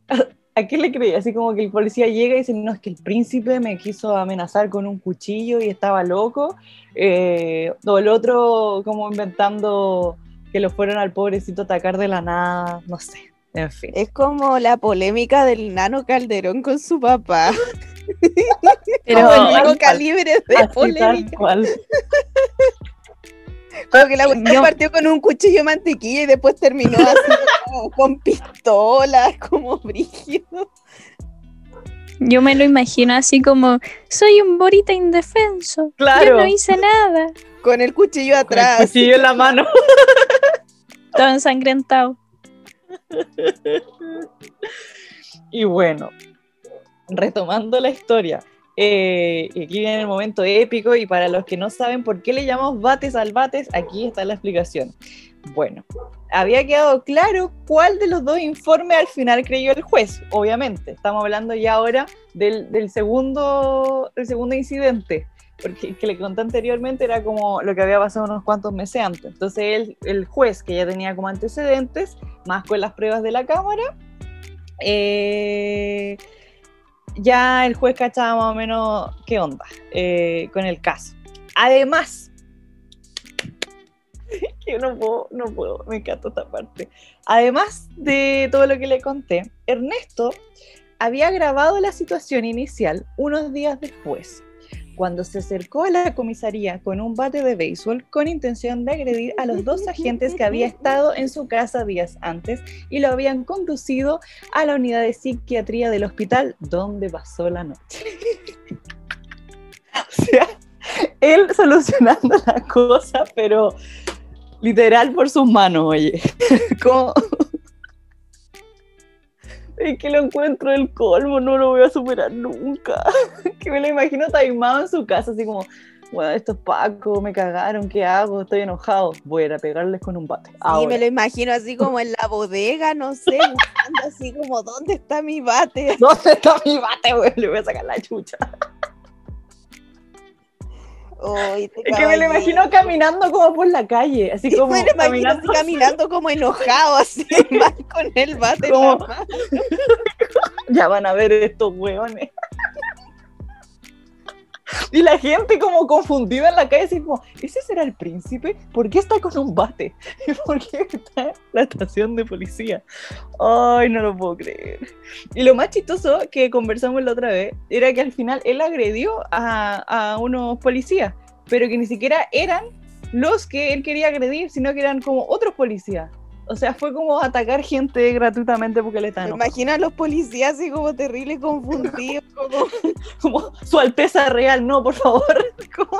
¿a quién le creí? Así como que el policía llega y dice, no, es que el príncipe me quiso amenazar con un cuchillo y estaba loco. Eh, o el otro como inventando que lo fueron al pobrecito a atacar de la nada, no sé. En fin. Es como la polémica del nano Calderón con su papá. Pero cual. calibre de polémica. Como que la cuestión partió con un cuchillo de mantequilla y después terminó así como con pistolas, como brígido. yo me lo imagino así como, soy un borita indefenso. Yo Claro. no hice nada. Con el cuchillo Con el atrás. cuchillo en la mano. Todo ensangrentado. Y bueno, retomando la historia, eh, y aquí viene el momento épico y para los que no saben por qué le llamamos bates al bates, aquí está la explicación. Bueno, había quedado claro cuál de los dos informes al final creyó el juez, obviamente. Estamos hablando ya ahora del, del segundo, del segundo incidente, porque el que le conté anteriormente era como lo que había pasado unos cuantos meses antes. Entonces el, el juez, que ya tenía como antecedentes, más con las pruebas de la cámara, eh, ya el juez cachaba más o menos qué onda eh, con el caso. Además, que no puedo, no puedo, me encanta esta parte. Además de todo lo que le conté, Ernesto había grabado la situación inicial unos días después, cuando se acercó a la comisaría con un bate de béisbol con intención de agredir a los dos agentes que había estado en su casa días antes y lo habían conducido a la unidad de psiquiatría del hospital donde pasó la noche. o sea, él solucionando la cosa, pero literal por sus manos, oye. Como... Es que lo encuentro el colmo, no lo voy a superar nunca. Que me lo imagino taimado en su casa, así como, bueno, estos pacos me cagaron, ¿qué hago? Estoy enojado. Voy a ir a pegarles con un bate. Sí, ahora. me lo imagino así como en la bodega, no sé, buscando así como, ¿dónde está mi bate? ¿Dónde está mi bate, güey? Le voy a sacar la chucha. Este Es que me lo imagino caminando como por la calle, así Sí, como me lo imagino así caminando. como enojado, así, con el bate en la Como- mano. Ya van a ver estos hueones. Y la gente como confundida en la calle, así como, ¿ese será el príncipe? ¿Por qué está con un bate? ¿Y por qué está en la estación de policía? Ay, no lo puedo creer. Y lo más chistoso que conversamos la otra vez era que al final él agredió a, a unos policías, pero que ni siquiera eran los que él quería agredir, sino que eran como otros policías. O sea, fue como atacar gente gratuitamente porque le están imagino a los policías así como terrible confundidos, como, como su alteza real, no, por favor. Como-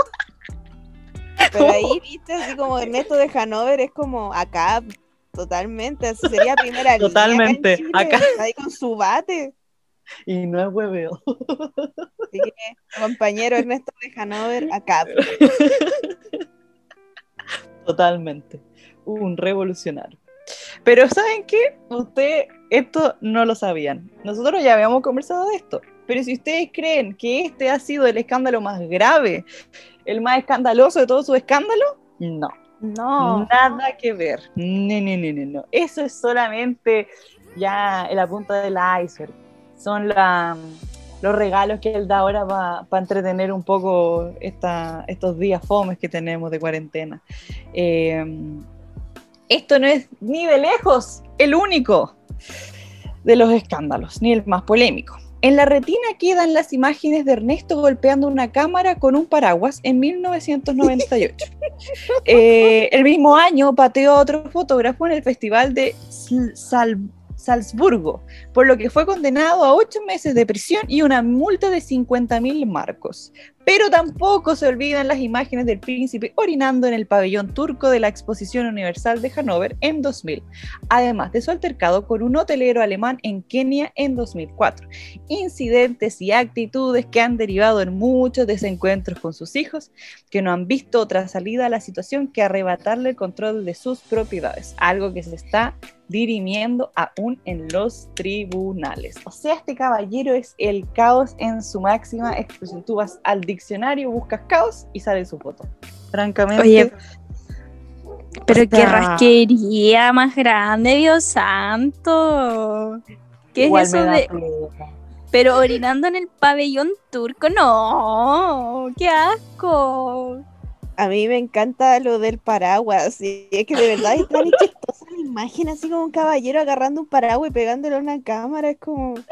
pero ahí viste así como Ernesto de Hanover es como acá totalmente, así sería primera línea acá en Totalmente, Chile, acá. ahí con su bate. Y no es hueveo. Así que, compañero Ernesto de Hanover, acá. Totalmente. Un revolucionario. Pero ¿saben qué? Usted esto no lo sabían. Nosotros ya habíamos conversado de esto. Pero si ustedes creen que este ha sido el escándalo más grave, el más escandaloso de todos sus escándalos, no. No. Nada que ver. No, no, no, no, no. Eso es solamente ya en la punta del iceberg. Son la- los regalos que él da ahora para entretener un poco esta- estos días fomes que tenemos de cuarentena. Eh, esto no es ni de lejos el único de los escándalos, ni el más polémico. En la retina quedan las imágenes de Ernesto golpeando una cámara con un paraguas en 1998. Eh, el mismo año pateó a otro fotógrafo en el Festival de Sal- Salzburgo, por lo que fue condenado a ocho meses de prisión y una multa de 50 mil marcos. Pero tampoco se olvidan las imágenes del príncipe orinando en el pabellón turco de la Exposición Universal de Hannover en 2000, además de su altercado con un hotelero alemán en Kenia en 2004. Incidentes y actitudes que han derivado en muchos desencuentros con sus hijos, que no han visto otra salida a la situación que arrebatarle el control de sus propiedades, algo que se está dirimiendo aún en los tribunales. O sea, este caballero es el caos en su máxima expresión. Tú vas al diccionario, buscas caos y sale su foto. Francamente, Oye, pero qué rasquería más grande, Dios santo. ¿Qué es eso de.? pena. Pero orinando en el pabellón turco, no. ¡Qué asco! A mí me encanta lo del paraguas, y es que de verdad es tan chistosa la imagen, así como un caballero agarrando un paraguas y pegándole a una cámara, es como...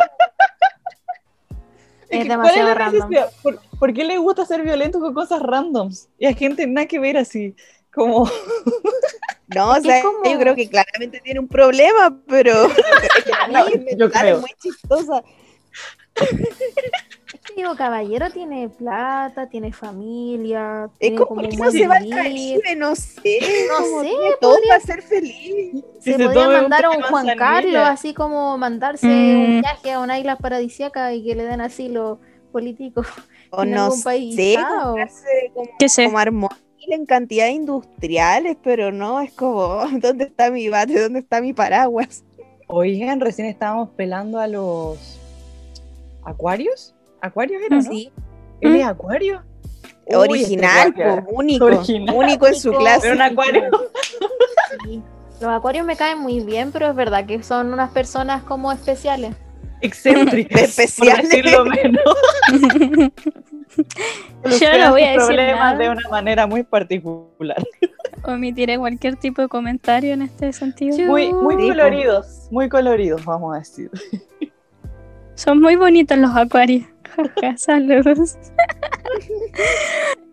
Es que, demasiado ¿cuál la random. necesidad? ¿Por, por qué le gusta ser violento con cosas randoms? Y a gente nada que ver así, como... No, o sea, como- yo creo que claramente tiene un problema, pero No, yo creo. es muy chistosa. Digo, caballero tiene plata, tiene familia, Es tiene como, como ¿por qué no se va al. Caribe? No sé, No sé, todo podría- para ser feliz. Se se un mandar a un de Juan. Carlos, así como mandarse Mm. un viaje a una isla paradisíaca y que le den asilo político. O en no algún país sé, dado. comprarse como, ¿Qué sé? como armonía en cantidades industriales, pero no, es como, ¿dónde está mi bate? ¿Dónde está mi paraguas? Oigan, recién estábamos pelando a los acuarios. ¿Acuarios era, no? Sí, ¿Él ¿Mm? es acuario? Uy, original, este po, único, Original. único en su clase. Era un acuario. Sí. Los acuarios me caen muy bien, pero es verdad que son unas personas como especiales. Excéntricas, Especiales. por decirlo menos. Yo no voy a decir problemas nada. de una manera muy particular. Omitiré cualquier tipo de comentario en este sentido. Muy, muy Sí, po. coloridos, muy coloridos, vamos a decir. Son muy bonitos los acuarios. Saludos.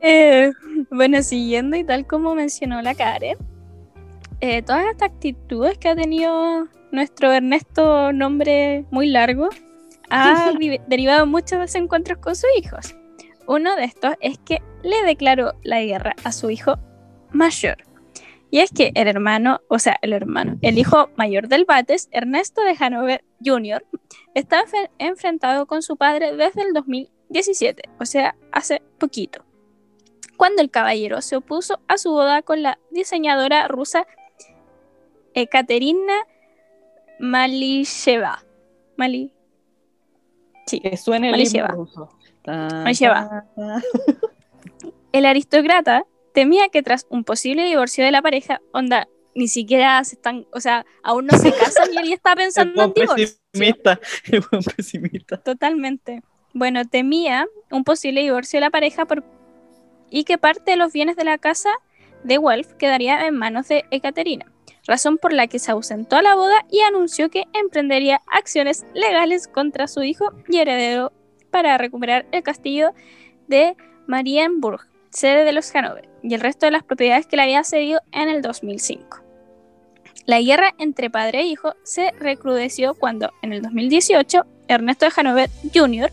Eh, bueno, siguiendo y tal como mencionó la Karen, eh, todas estas actitudes que ha tenido nuestro Ernesto, nombre muy largo, ha ri- derivado muchos desencuentros con sus hijos. Uno de estos es que le declaró la guerra a su hijo mayor. Y es que el hermano, o sea, el hermano, el hijo mayor del Bates, Ernesto de Hanover Jr., está enfrentado con su padre desde el 2017, o sea, hace poquito, cuando el caballero se opuso a su boda con la diseñadora rusa Ekaterina Malisheva. Mali sí. Que suene el Malisheva. himno ruso. Ta, Malisheva. ta, ta. El aristócrata temía que tras un posible divorcio de la pareja, onda, ni siquiera se están, o sea, aún no se casan y él ya está El pensando en divorcio. Pesimista. El buen pesimista. Totalmente. Bueno, temía un posible divorcio de la pareja por... y que parte de los bienes de la casa de Wolf quedaría en manos de Ekaterina, razón por la que se ausentó a la boda y anunció que emprendería acciones legales contra su hijo y heredero para recuperar el castillo de Marienburg, sede de los Hanover, y el resto de las propiedades que le había cedido en el 2005. La guerra entre padre e hijo se recrudeció cuando, en el 2018, Ernesto de Hanover Jr.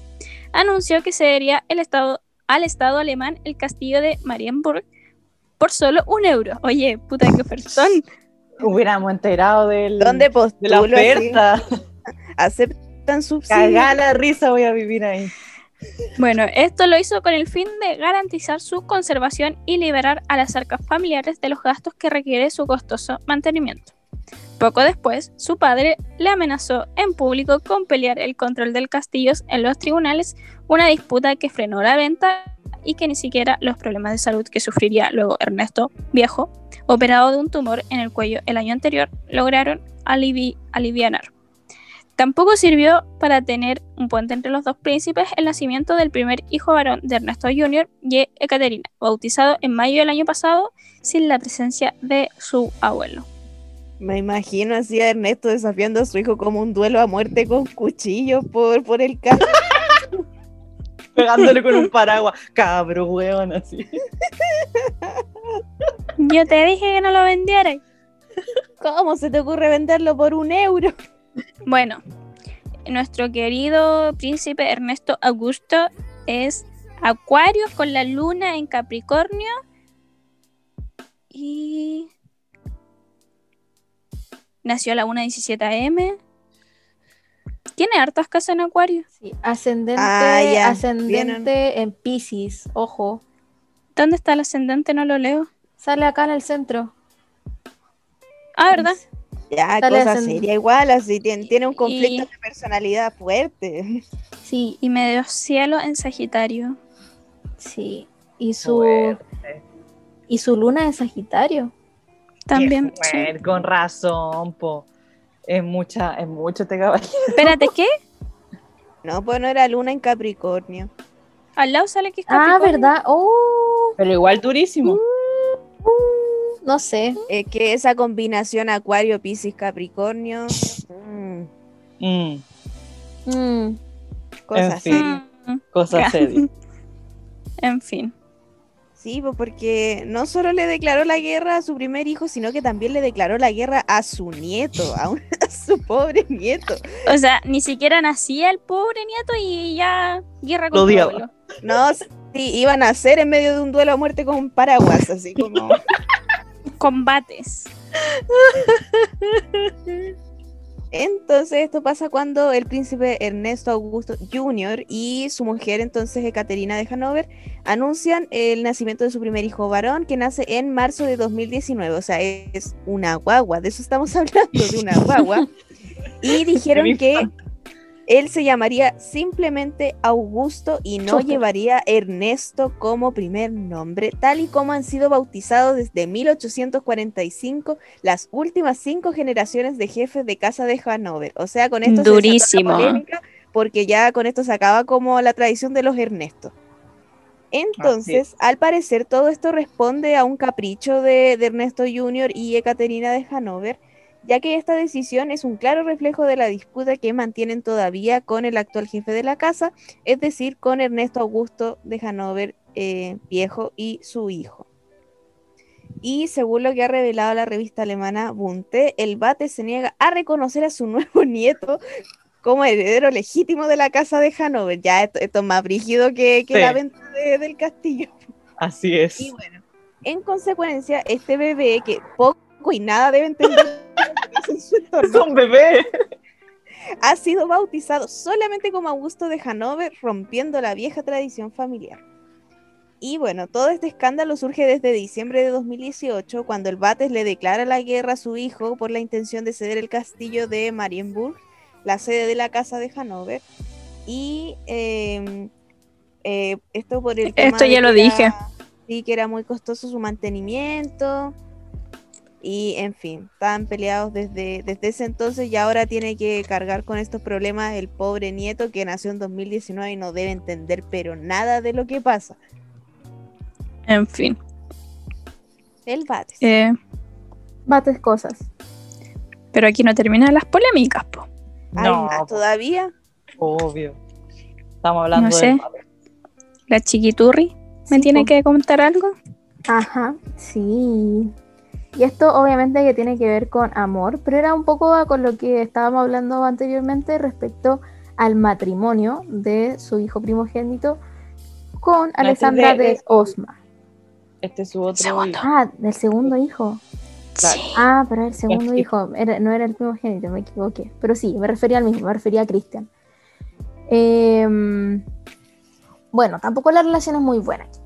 anunció que cedería el estado, al Estado alemán el castillo de Marienburg por solo un euro. Oye, puta que ofertón. Hubiéramos enterado del, ¿Dónde de la oferta. ¿Aceptan subsidio? Cagá la risa, voy a vivir ahí. Bueno, esto lo hizo con el fin de garantizar su conservación y liberar a las arcas familiares de los gastos que requiere su costoso mantenimiento. Poco después, su padre le amenazó en público con pelear el control del castillo en los tribunales, una disputa que frenó la venta y que ni siquiera los problemas de salud que sufriría luego Ernesto Viejo, operado de un tumor en el cuello el año anterior, lograron alivi- alivianar. Tampoco sirvió para tener un puente entre los dos príncipes el nacimiento del primer hijo varón de Ernesto Jr. y Ekaterina, bautizado en mayo del año pasado sin la presencia de su abuelo. Me imagino así a Ernesto desafiando a su hijo como un duelo a muerte con cuchillos por, por el carro. Pegándole con un paraguas. Cabro, weón, así. Yo te dije que no lo vendieras. ¿Cómo se te ocurre venderlo por un euro? Bueno, nuestro querido príncipe Ernesto Augusto es Acuario con la luna en Capricornio y nació a la 1.17 am. Tiene hartas casas en Acuario. Sí, ascendente, Ah, ya, ascendente en Pisces, ojo. ¿Dónde está el ascendente? No lo leo. Sale acá en el centro. Ah, ¿verdad? Ya, Dale, cosa seria igual, así tiene, tiene un conflicto Y- de personalidad fuerte. Sí, Y medio cielo en Sagitario. sí. Y su, Fuerte. y su luna es Sagitario. También. Qué sí. fuerte, Con razón, po. Es mucha, es mucho este caballero. Espérate, ¿qué? No, pues no era luna en Capricornio. Al lado sale que es Ah, Capricornio. ¿verdad? Oh, Pero igual durísimo. uh, no sé. Es que esa combinación Acuario, Piscis, Capricornio. mm, Mm, Mm, cosa En fin. seria. Mm, cosa Ya. seria. En fin. Sí, porque no solo le declaró la guerra a su primer hijo, sino que también le declaró la guerra a su nieto, a, un- a su pobre nieto. O sea, ni siquiera nacía el pobre nieto y ya guerra Lo con odiaba. abuelo. No, sí, iban a hacer en medio de un duelo a muerte con un paraguas, así como... Combates. Entonces esto pasa cuando el príncipe Ernesto Augusto Jr. y su mujer entonces Ekaterina de Hanover anuncian el nacimiento de su primer hijo varón que nace en marzo de 2019, o sea, es una guagua, de eso estamos hablando, de una guagua. Y dijeron que. Él se llamaría simplemente Augusto y no llevaría Ernesto como primer nombre, tal y como han sido bautizados desde 1845 las últimas cinco generaciones de jefes de casa de Hanover. O sea, con esto se desató la Durísimo. polémica, porque ya con esto se acaba como la tradición de los Ernestos. Entonces, al parecer, todo esto responde a un capricho de, de Ernesto Jr. y Ekaterina de Hanover, ya que esta decisión es un claro reflejo de la disputa que mantienen todavía con el actual jefe de la casa, es decir, con Ernesto Augusto de Hanover eh, Viejo y su hijo. Y según lo que ha revelado la revista alemana Bunte, el Bate se niega a reconocer a su nuevo nieto como heredero legítimo de la casa de Hanover. Ya esto, esto es más brígido que, que Sí. la venta de- del castillo. Así es. Y bueno, en consecuencia, este bebé que poco y nada debe entender en su entorno, Son bebés. ha sido bautizado solamente como Augusto de Hanover, rompiendo la vieja tradición familiar. Y bueno, todo este escándalo surge desde diciembre de 2018, cuando el Bates le declara la guerra a su hijo por la intención de ceder el castillo de Marienburg, la sede de la casa de Hanover. Y eh, eh, esto por el tema Esto de ya lo que dije. era- sí, que era muy costoso su mantenimiento. Y en fin, estaban peleados desde, desde ese entonces y ahora tiene que cargar con estos problemas el pobre nieto que nació en 2019 y no debe entender pero nada de lo que pasa. En fin. El Bates. eh, Bates cosas. pero aquí no terminan las polémicas, po. ¿Hay No, más todavía? obvio. Estamos hablando No de sé. La chiquiturri me Sí, tiene po. que contar algo. Ajá, sí. Y esto obviamente que tiene que ver con amor, pero era un poco con lo que estábamos hablando anteriormente respecto al matrimonio de su hijo primogénito con este es Alessandra de- de, de- Osma. Este es su otro Segundo. hijo. Ah, del segundo hijo. Sí. Ah, pero el segundo sí. hijo, era- no era el primogénito, me equivoqué. Pero sí, me refería al mismo, me refería a Cristian. Em, bueno, tampoco la relación es muy buena. aquí.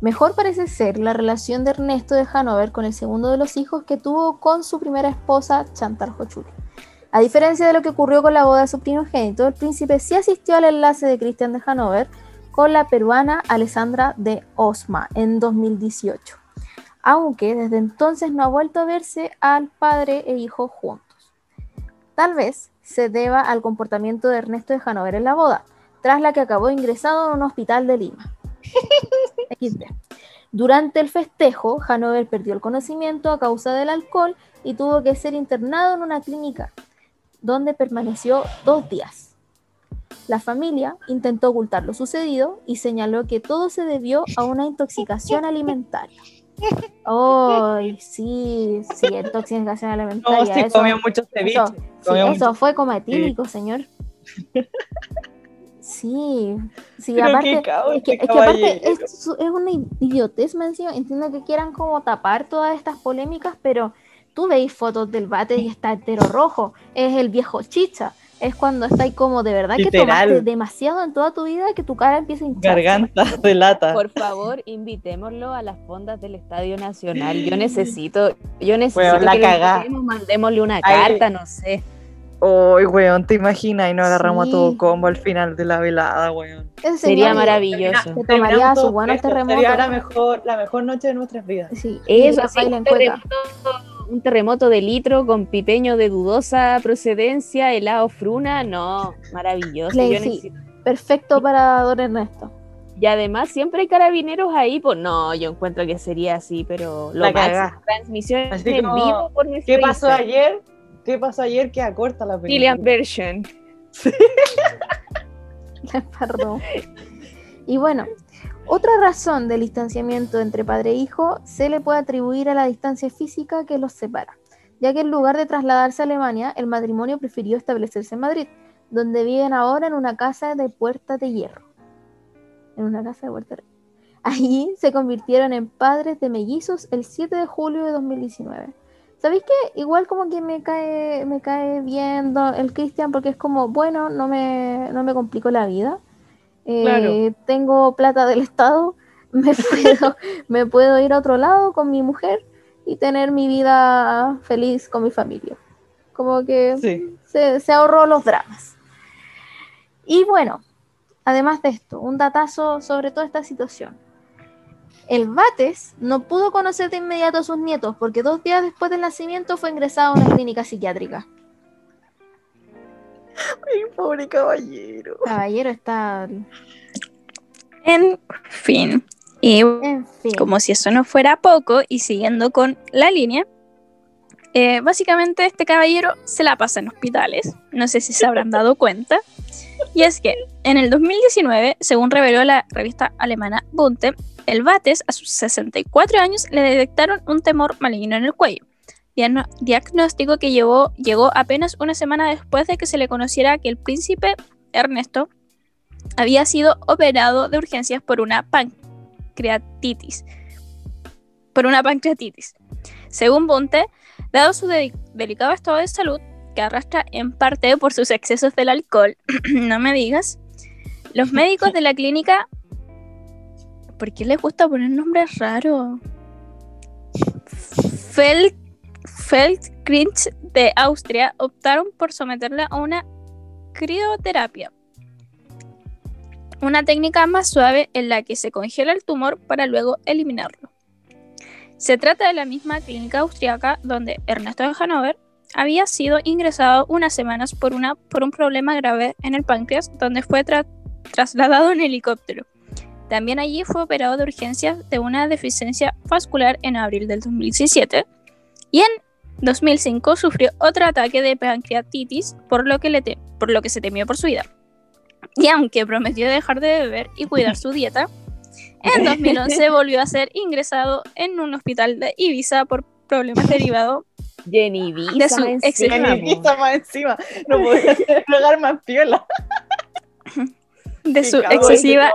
Mejor parece ser la relación de Ernesto de Hanover con el segundo de los hijos que tuvo con su primera esposa, Chantal Hochuli. A diferencia de lo que ocurrió con la boda de su primogénito, el príncipe sí asistió al enlace de Cristian de Hanover con la peruana Alessandra de Osma en 2018 aunque desde entonces no ha vuelto a verse al padre e hijo juntos. Tal vez se deba al comportamiento de Ernesto de Hanover en la boda, tras la que acabó ingresado en un hospital de Lima. Durante el festejo, Hanover perdió el conocimiento a causa del alcohol y tuvo que ser internado en una clínica, donde permaneció dos días. La familia intentó ocultar lo sucedido y señaló que todo se debió a una intoxicación alimentaria. Ay, sí, sí, intoxicación alimentaria. No, sí, eso, comió mucho ceviche. eso, sí, fue coma etílico, señor. Sí, sí, Pero aparte, es que, es que aparte es, su- es una idiotez, me encima. Entiendo que quieran como tapar todas estas polémicas, pero tú veis fotos del bate y está entero rojo. Es el viejo chicha. Es cuando estáis como de verdad que tomaste demasiado en toda tu vida que tu cara empieza a hinchar. Garganta de lata. Por favor, invitémoslo a las fondas del Estadio Nacional. Yo necesito, yo necesito la que invitemos, mandémosle una Ahí- carta, no sé. Uy, weón, te imaginas y nos agarramos Sí. a todo combo al final de la velada, weón. Ese Sería maravilloso. Se tomaría sus buenos Esto terremotos. Sería la mejor, la mejor noche de nuestras vidas. Sí, Eso, baila un terremoto, un terremoto de litro con pipeño de dudosa procedencia, helado fruna, no, maravilloso. Clay, yo sí. necesito- Perfecto para Don Ernesto. Y además siempre hay carabineros ahí, pues no, yo encuentro que sería así, pero lo La máximo, transmisión Así en como, vivo por nuestro ¿Qué pasó Instagram. ayer? ¿Qué pasó ayer? Que acorta la película. Chilean version. La embarró. Y bueno, otra razón del distanciamiento entre padre e hijo se le puede atribuir a la distancia física que los separa, ya que en lugar de trasladarse a Alemania, el matrimonio prefirió establecerse en Madrid, donde viven ahora en una casa de puerta de hierro. En una casa de puerta de hierro. Allí se convirtieron en padres de mellizos el 7 de julio de 2019. ¿Sabéis qué? Igual como que me cae, me cae bien el Cristian porque es como, bueno, no me, no me complico la vida. Eh, Claro. Tengo plata del Estado, me puedo, me puedo ir a otro lado con mi mujer y tener mi vida feliz con mi familia. Como que Sí. se, se ahorró los dramas. Y bueno, además de esto, un datazo sobre toda esta situación. El Bates no pudo conocer de inmediato a sus nietos porque dos días después del nacimiento fue ingresado a una clínica psiquiátrica. Ay, pobre caballero. Caballero está... En fin. Y En fin. como si eso no fuera poco, y siguiendo con la línea, Eh, básicamente este caballero se la pasa en hospitales, no sé si se habrán dado cuenta. Y es que en el 2019, según reveló la revista alemana Bunte, el Bates a sus 64 años le detectaron un temor maligno en el cuello. Diagnóstico que llegó apenas una semana después de que se le conociera que el príncipe Ernesto había sido operado de urgencias por una pancreatitis. Por una pancreatitis. Según Bunte, dado su de- delicado estado de salud, que arrastra en parte por sus excesos del alcohol, no me digas, los médicos de la clínica... ¿Por qué les gusta poner nombres raros? Feld, Feldkirch de Austria optaron por someterla a una crioterapia, una técnica más suave en la que se congela el tumor para luego eliminarlo. Se trata de la misma clínica austriaca donde Ernesto de Hanover había sido ingresado unas semanas por, un problema grave en el páncreas, donde fue tra- trasladado en helicóptero. También allí fue operado de urgencias de una deficiencia vascular en abril del 2017 y en 2005 sufrió otro ataque de pancreatitis, por lo que, le te- por lo que se temió por su vida. Y aunque prometió dejar de beber y cuidar su dieta, en 2011 volvió a ser ingresado en un hospital de Ibiza por problemas derivados Jenny De su encima, ex-. Visa más encima. No podía ser lugar más piola. de su excesiva.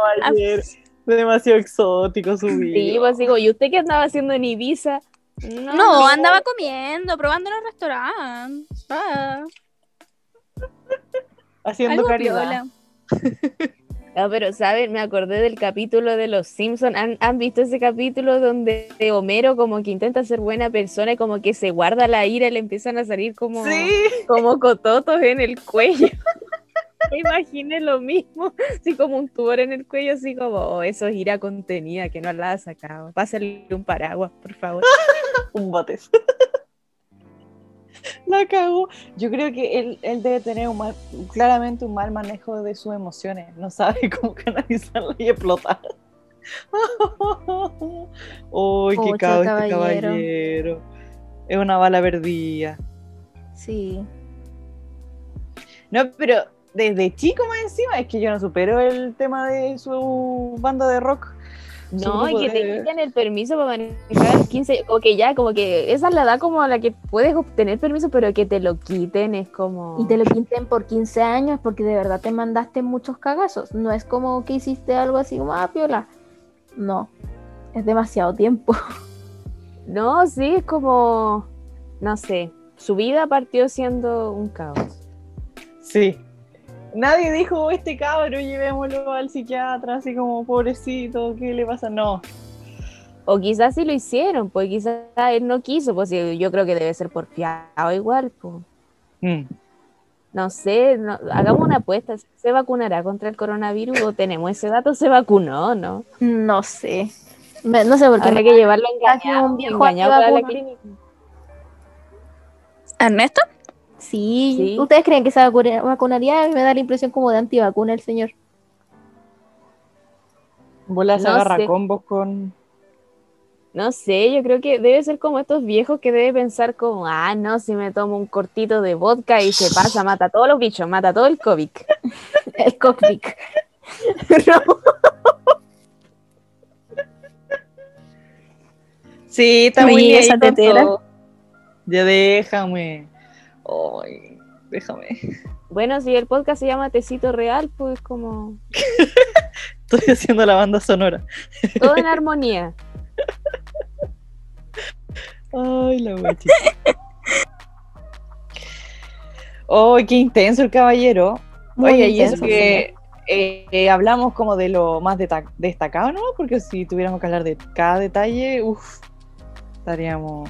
Demasiado exótico su Sí, vida. pues digo, ¿y usted qué andaba haciendo en Ibiza? No, andaba comiendo, probando en el restaurante. Ah, Haciendo algo caridad. No, pero, ¿saben? Me acordé del capítulo de Los Simpsons. ¿Han, han visto ese capítulo donde Homero como que intenta ser buena persona y como que se guarda la ira y le empiezan a salir como, Sí. como cototos en el cuello? Me imaginé lo mismo, así como un tumor en el cuello, así como, oh, eso es ira contenida, que no la ha sacado. Pásale un paraguas, por favor. Un bates. La cagó. Yo creo que él, él debe tener un mal, claramente un mal manejo de sus emociones. No sabe cómo canalizarla y explotar. ¡Uy, qué cago este caballero. caballero! Es una bala perdida. Sí. No, pero desde chico más encima, es que yo no supero el tema de su banda de rock. No, y que te quitan el permiso para manejar a los 15, como que ya, como que esa es la edad como a la que puedes obtener permiso, pero que te lo quiten es como... Y te lo quiten por 15 años porque de verdad te mandaste muchos cagazos. No es como que hiciste algo así como, ah, piola. No, es demasiado tiempo. No, sí, es como, no sé, su vida partió siendo un caos. Sí. Nadie dijo, este cabro, llevémoslo al psiquiatra, así como pobrecito, ¿qué le pasa? No. O quizás sí lo hicieron, pues quizás él no quiso, pues yo creo que debe ser porfiado igual, pues. Mm. No sé, no- hagamos una apuesta, ¿se vacunará contra el coronavirus o tenemos ese dato? ¿Se vacunó no? No sé. Me- no sé por qué. Habrá que llevarlo engañado, un viejo engañado para la clínica. ¿Ernesto? Sí, Sí. ¿ustedes creen que se vacuna- vacunaría? Me da la impresión como de antivacuna el señor. Bola se No agarra sé. combos con. No sé, yo creo que debe ser como estos viejos que debe pensar como, ah, no, si me tomo un cortito de vodka y se pasa, mata a todos los bichos, mata a todo el COVID. El cockpit. Sí, está Oye, muy bien. esa tetera. Ya déjame. Ay, déjame. Bueno, si el podcast se llama Tecito Real, pues como Estoy haciendo la banda sonora. todo en armonía. Ay, la guachi. Ay, qué intenso el caballero. Muy Oye, y eso intenso, que eh, eh, hablamos como de lo más destacado, ¿no? Porque si tuviéramos que hablar de cada detalle, uff, estaríamos.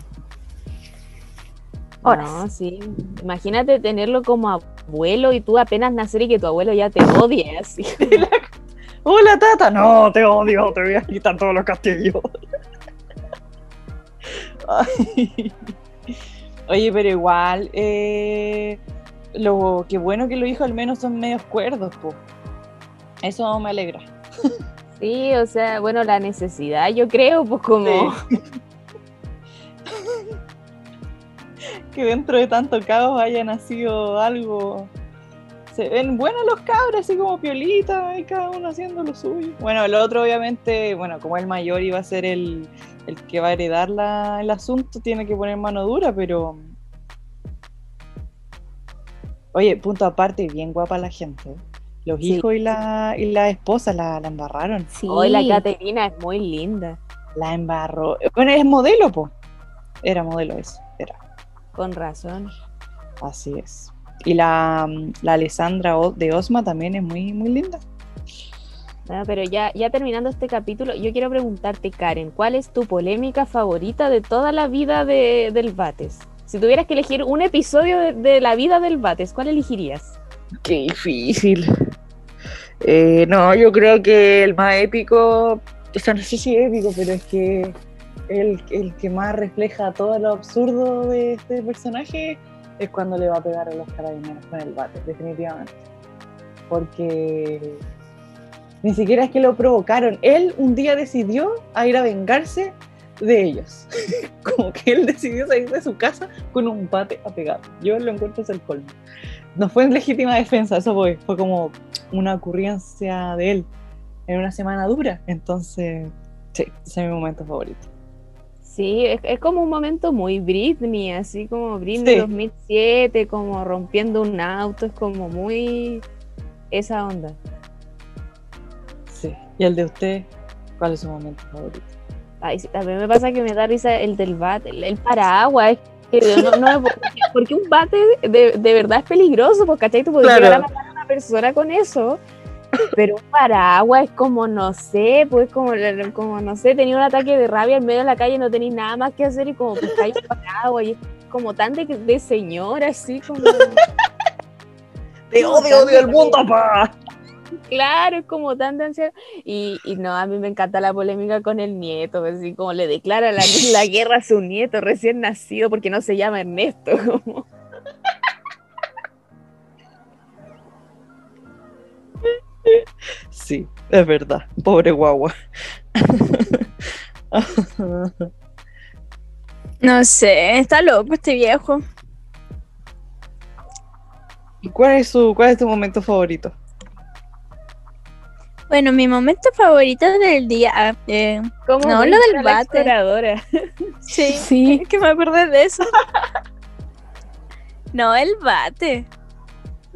Horas. No, sí. Imagínate tenerlo como abuelo y tú apenas nacer y que tu abuelo ya te odie así. Hola, tata. No, te odio, te voy a quitar todos los castillos. Ay. Oye, pero igual, eh, lo que bueno que los hijos al menos son medios cuerdos, po. Eso me alegra. Sí, o sea, bueno, la necesidad, yo creo, pues como. que dentro de tanto caos haya nacido algo. Se ven buenos los cabros, así como piolitas, y cada uno haciendo lo suyo. Bueno, el otro obviamente, bueno, como el mayor iba a ser el, el que va a heredar la- el asunto, tiene que poner mano dura, pero... Oye, punto aparte, bien guapa la gente. Los Sí. hijos y la, y la esposa la, la embarraron. Sí. Hoy la Caterina es muy linda, La embarró. Bueno, es modelo, po. Era modelo eso, era. Con razón. Así es. Y la, la Alessandra de Osma también es muy, muy linda. Ah, pero ya, ya terminando este capítulo, yo quiero preguntarte, Karen, ¿cuál es tu polémica favorita de toda la vida de, del Bates? Si tuvieras que elegir un episodio de, de la vida del Bates, ¿cuál elegirías? Qué difícil. Eh, no, yo creo que el más épico, o sea, no sé si épico, pero es que el, que más refleja todo lo absurdo de este personaje es cuando le va a pegar a los carabineros con el bate, definitivamente. Porque ni siquiera es que lo provocaron. Él un día decidió ir a vengarse de ellos. Como que él decidió salir de su casa con un bate a pegar. Yo lo encuentro es el colmo. No fue en legítima defensa, eso fue, fue como una ocurrencia de él en una semana dura. Entonces, sí, ese es mi momento favorito. Sí, es, es como un momento muy Britney, así como Britney Sí. 2007, como rompiendo un auto, es como muy esa onda. Sí. ¿Y el de usted? ¿Cuál es su momento favorito? Ay, sí, también me pasa que me da risa el del bate, el, el paraguas. Es que no, no, porque, un bate de, de verdad es peligroso, porque ¿cachai? Tú puedes Claro. llegar a matar a una persona con eso. Pero un paraguas es como, no sé, pues como, como, no sé, tenía un ataque de rabia en medio de la calle, no tenéis nada más que hacer y como pues hay un paraguas y es como tan de, de señora, así como... ¡Te odio, odio el mundo, pa! Claro, es como tan de anciano. Y, y no, a mí me encanta la polémica con el nieto, así como le declara la, la guerra a su nieto recién nacido porque no se llama Ernesto. como- Sí, es verdad. Pobre guagua. No sé, está loco este viejo. ¿Y ¿Cuál es, su, ¿Cuál es tu momento favorito? Bueno, mi momento favorito del día. eh, Como No, lo del bate. sí, Sí. es que me acordé de eso. no, el bate.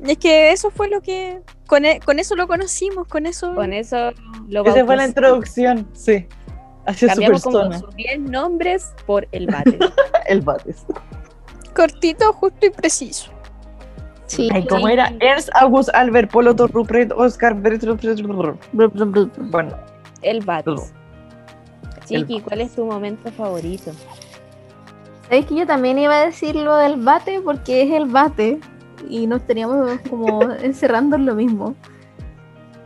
Es que eso fue lo que. Con, e- con eso lo conocimos, con eso. Con eso lo Esa fue la introducción, sí. Hacia su Cambiamos como persona, sus 10 nombres por el bate. el Bates. Cortito, justo y preciso. Sí. Ay, ¿cómo era? Ernst August Albert Poloto Rupert Oscar Bueno, El bate. Todo. Chiqui, ¿cuál es tu momento favorito? Sabes que yo también iba a decir lo del bate porque es el bate y nos teníamos como encerrando en lo mismo.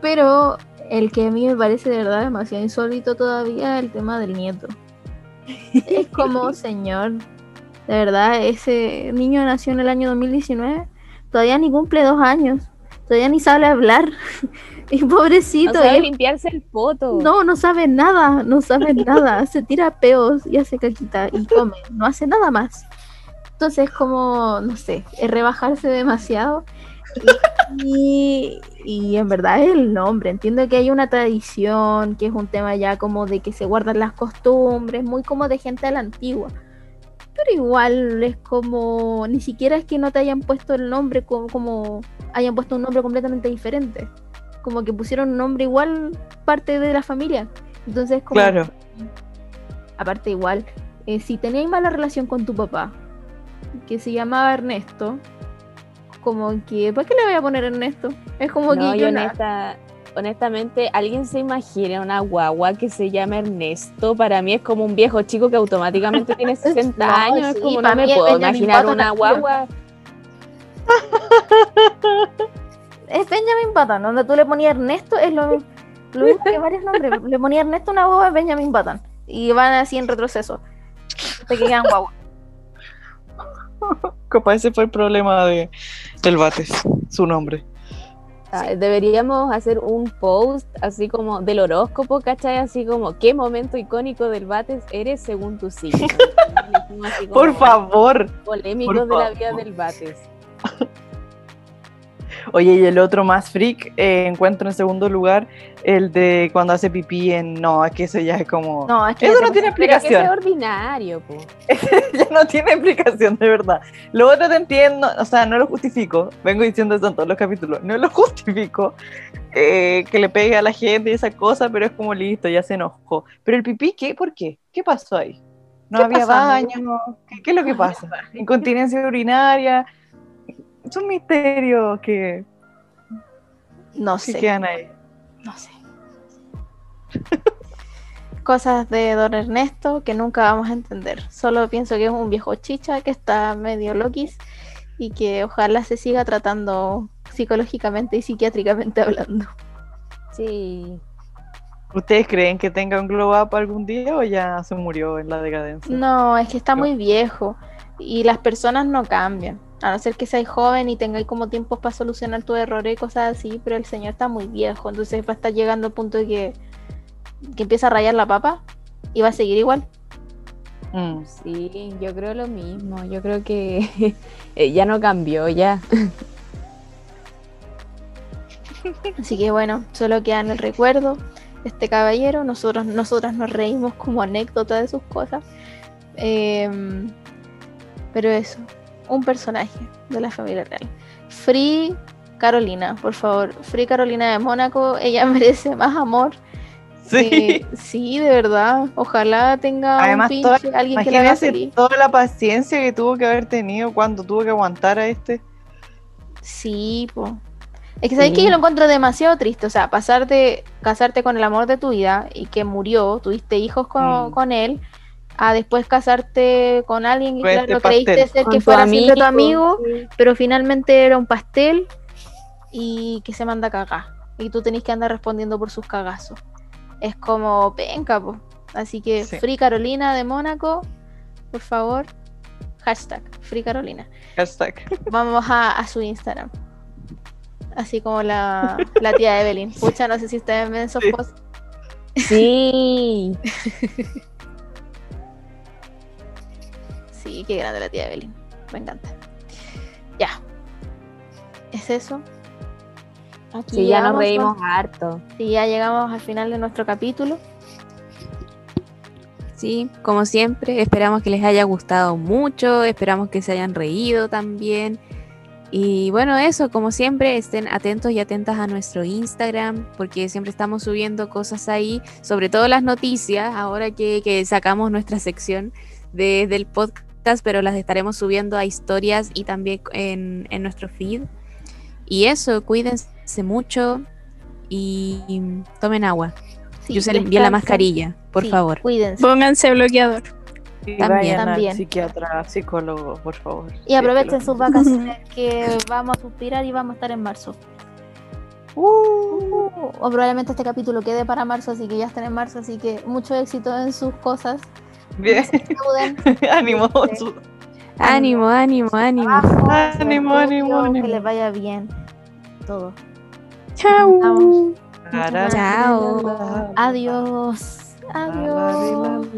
Pero el que a mí me parece de verdad demasiado insólito todavía es el tema del nieto. Es como, señor, de verdad, ese niño nació en el año 2019, todavía ni cumple dos años, todavía ni sabe hablar. Y No pobrecito, sabe y es limpiarse el poto. no, no sabe nada, no sabe nada. Se tira peos y hace caquita y come, no hace nada más. Entonces, como, no sé, es rebajarse demasiado. Y, y en verdad es el nombre. Entiendo que hay una tradición, que es un tema ya como de que se guardan las costumbres, muy como de gente a la antigua. Pero igual es como, ni siquiera es que no te hayan puesto el nombre como, como hayan puesto un nombre completamente diferente. Como que pusieron un nombre igual parte de la familia. Entonces, como, claro. aparte igual, eh, si tenías mala relación con tu papá, que se llamaba Ernesto, como que, ¿para qué le voy a poner Ernesto? Es como No, que yo honesta- honestamente, ¿alguien se imagina una guagua que se llama Ernesto? Para mí es como un viejo chico que automáticamente tiene 60 No, años. es como no me puedo Benjamin imaginar Button una guagua. es Benjamin Button, donde tú le ponías Ernesto, es lo, lo mismo que varios nombres. Le ponía Ernesto a una boba es Benjamin Button. Y van así en retroceso. Que quedan guagua. Capaz ese fue el problema de, del Bates, su nombre. Ah, Deberíamos hacer un post así como del horóscopo, ¿cachai? Así como, ¿qué momento icónico del Bates eres según tu signo? Por favor. Polémicos por de la vida del Bates. Oye, y el otro más freak, eh, encuentro en segundo lugar el de cuando hace pipí en. No, es que eso ya es como. No, es que Eso no te- tiene Pero que explicación. es ordinario, po. ya no tiene explicación, de verdad. Lo otro te entiendo, o sea, no lo justifico. Vengo diciendo eso en todos los capítulos. No lo justifico. eh, que le pegue a la gente y esa cosa, pero es como listo, ya se enojó. Pero el pipí, ¿qué? ¿Por qué? ¿Qué pasó ahí? No ¿Qué había pasó, baño. ¿Qué, qué es lo que pasa? Incontinencia urinaria. Es un misterio que, No que sé, quedan ahí. no sé. Cosas de don Ernesto que nunca vamos a entender. Solo pienso que es un viejo chicha que está medio loquis y que ojalá se siga tratando psicológicamente y psiquiátricamente hablando. Sí. ¿Ustedes creen que tenga un glow up algún día o ya se murió en la decadencia? No, es que está No. muy viejo y las personas no cambian. A no ser que seas joven y tengáis como tiempos para solucionar tus errores y cosas así, pero el señor está muy viejo, entonces va a estar llegando al punto de que, que empieza a rayar la papa y va a seguir igual. Mm. Sí, yo creo lo mismo. Yo creo que eh, ya no cambió, ya. Así que bueno, solo queda en el recuerdo este caballero. Nosotros, nosotras nos reímos como anécdota de sus cosas. Em, pero eso, un personaje de la familia real. Free Carolina, por favor. Free Carolina de Mónaco, ella merece más amor. Sí. Eh, sí, de verdad. Ojalá tenga Además, un toda- pinche, alguien que la haga feliz. toda la paciencia que tuvo que haber tenido cuando tuvo que aguantar a este. Sí, po. Es que sabes que yo lo encuentro demasiado triste. O sea, pasar de casarte con el amor de tu vida y que murió, tuviste hijos con, Mm. con él, a después casarte con alguien que Con este claro, creíste pastel. ser Con que fuera siempre tu amigo. amigo, pero finalmente era un pastel y que se manda a cagar. Y tú tenés que andar respondiendo por sus cagazos. Es como penca, po. Así que Sí. Free Carolina de Mónaco, por favor, hashtag Free Carolina Hashtag. vamos a, a su Instagram. Así como la, la tía Evelyn. Pucha, no sé si ustedes ven esos Sí. posts. Sí. Sí, qué grande la tía Evelyn. Me encanta. Ya. ¿Es eso? Aquí Sí, ya nos reímos harto. Sí, ya llegamos al final de nuestro capítulo. Sí, como siempre, esperamos que les haya gustado mucho, esperamos que se hayan reído también. Y bueno, eso, como siempre, estén atentos y atentas a nuestro Instagram, porque siempre estamos subiendo cosas ahí, sobre todo las noticias, ahora que, que sacamos nuestra sección de- del podcast, pero las estaremos subiendo a historias y también en, en nuestro feed. Y eso, cuídense mucho y tomen agua. Sí, Yo se les envío la mascarilla, por Sí, favor. Cuídense. Pónganse bloqueador. Y También. vayan al También. psiquiatra, psicólogo, por favor. Y aprovechen sus vacaciones que vamos a suspirar y vamos a estar en marzo. Uh, O probablemente este capítulo quede para marzo, así que ya están en marzo, así que mucho éxito en sus cosas. Bien, ánimo. Ánimo, ánimo, ánimo. Ánimo, ánimo, ánimo. Que les vaya bien. Todo. Chao. Chao. Adiós. Adiós.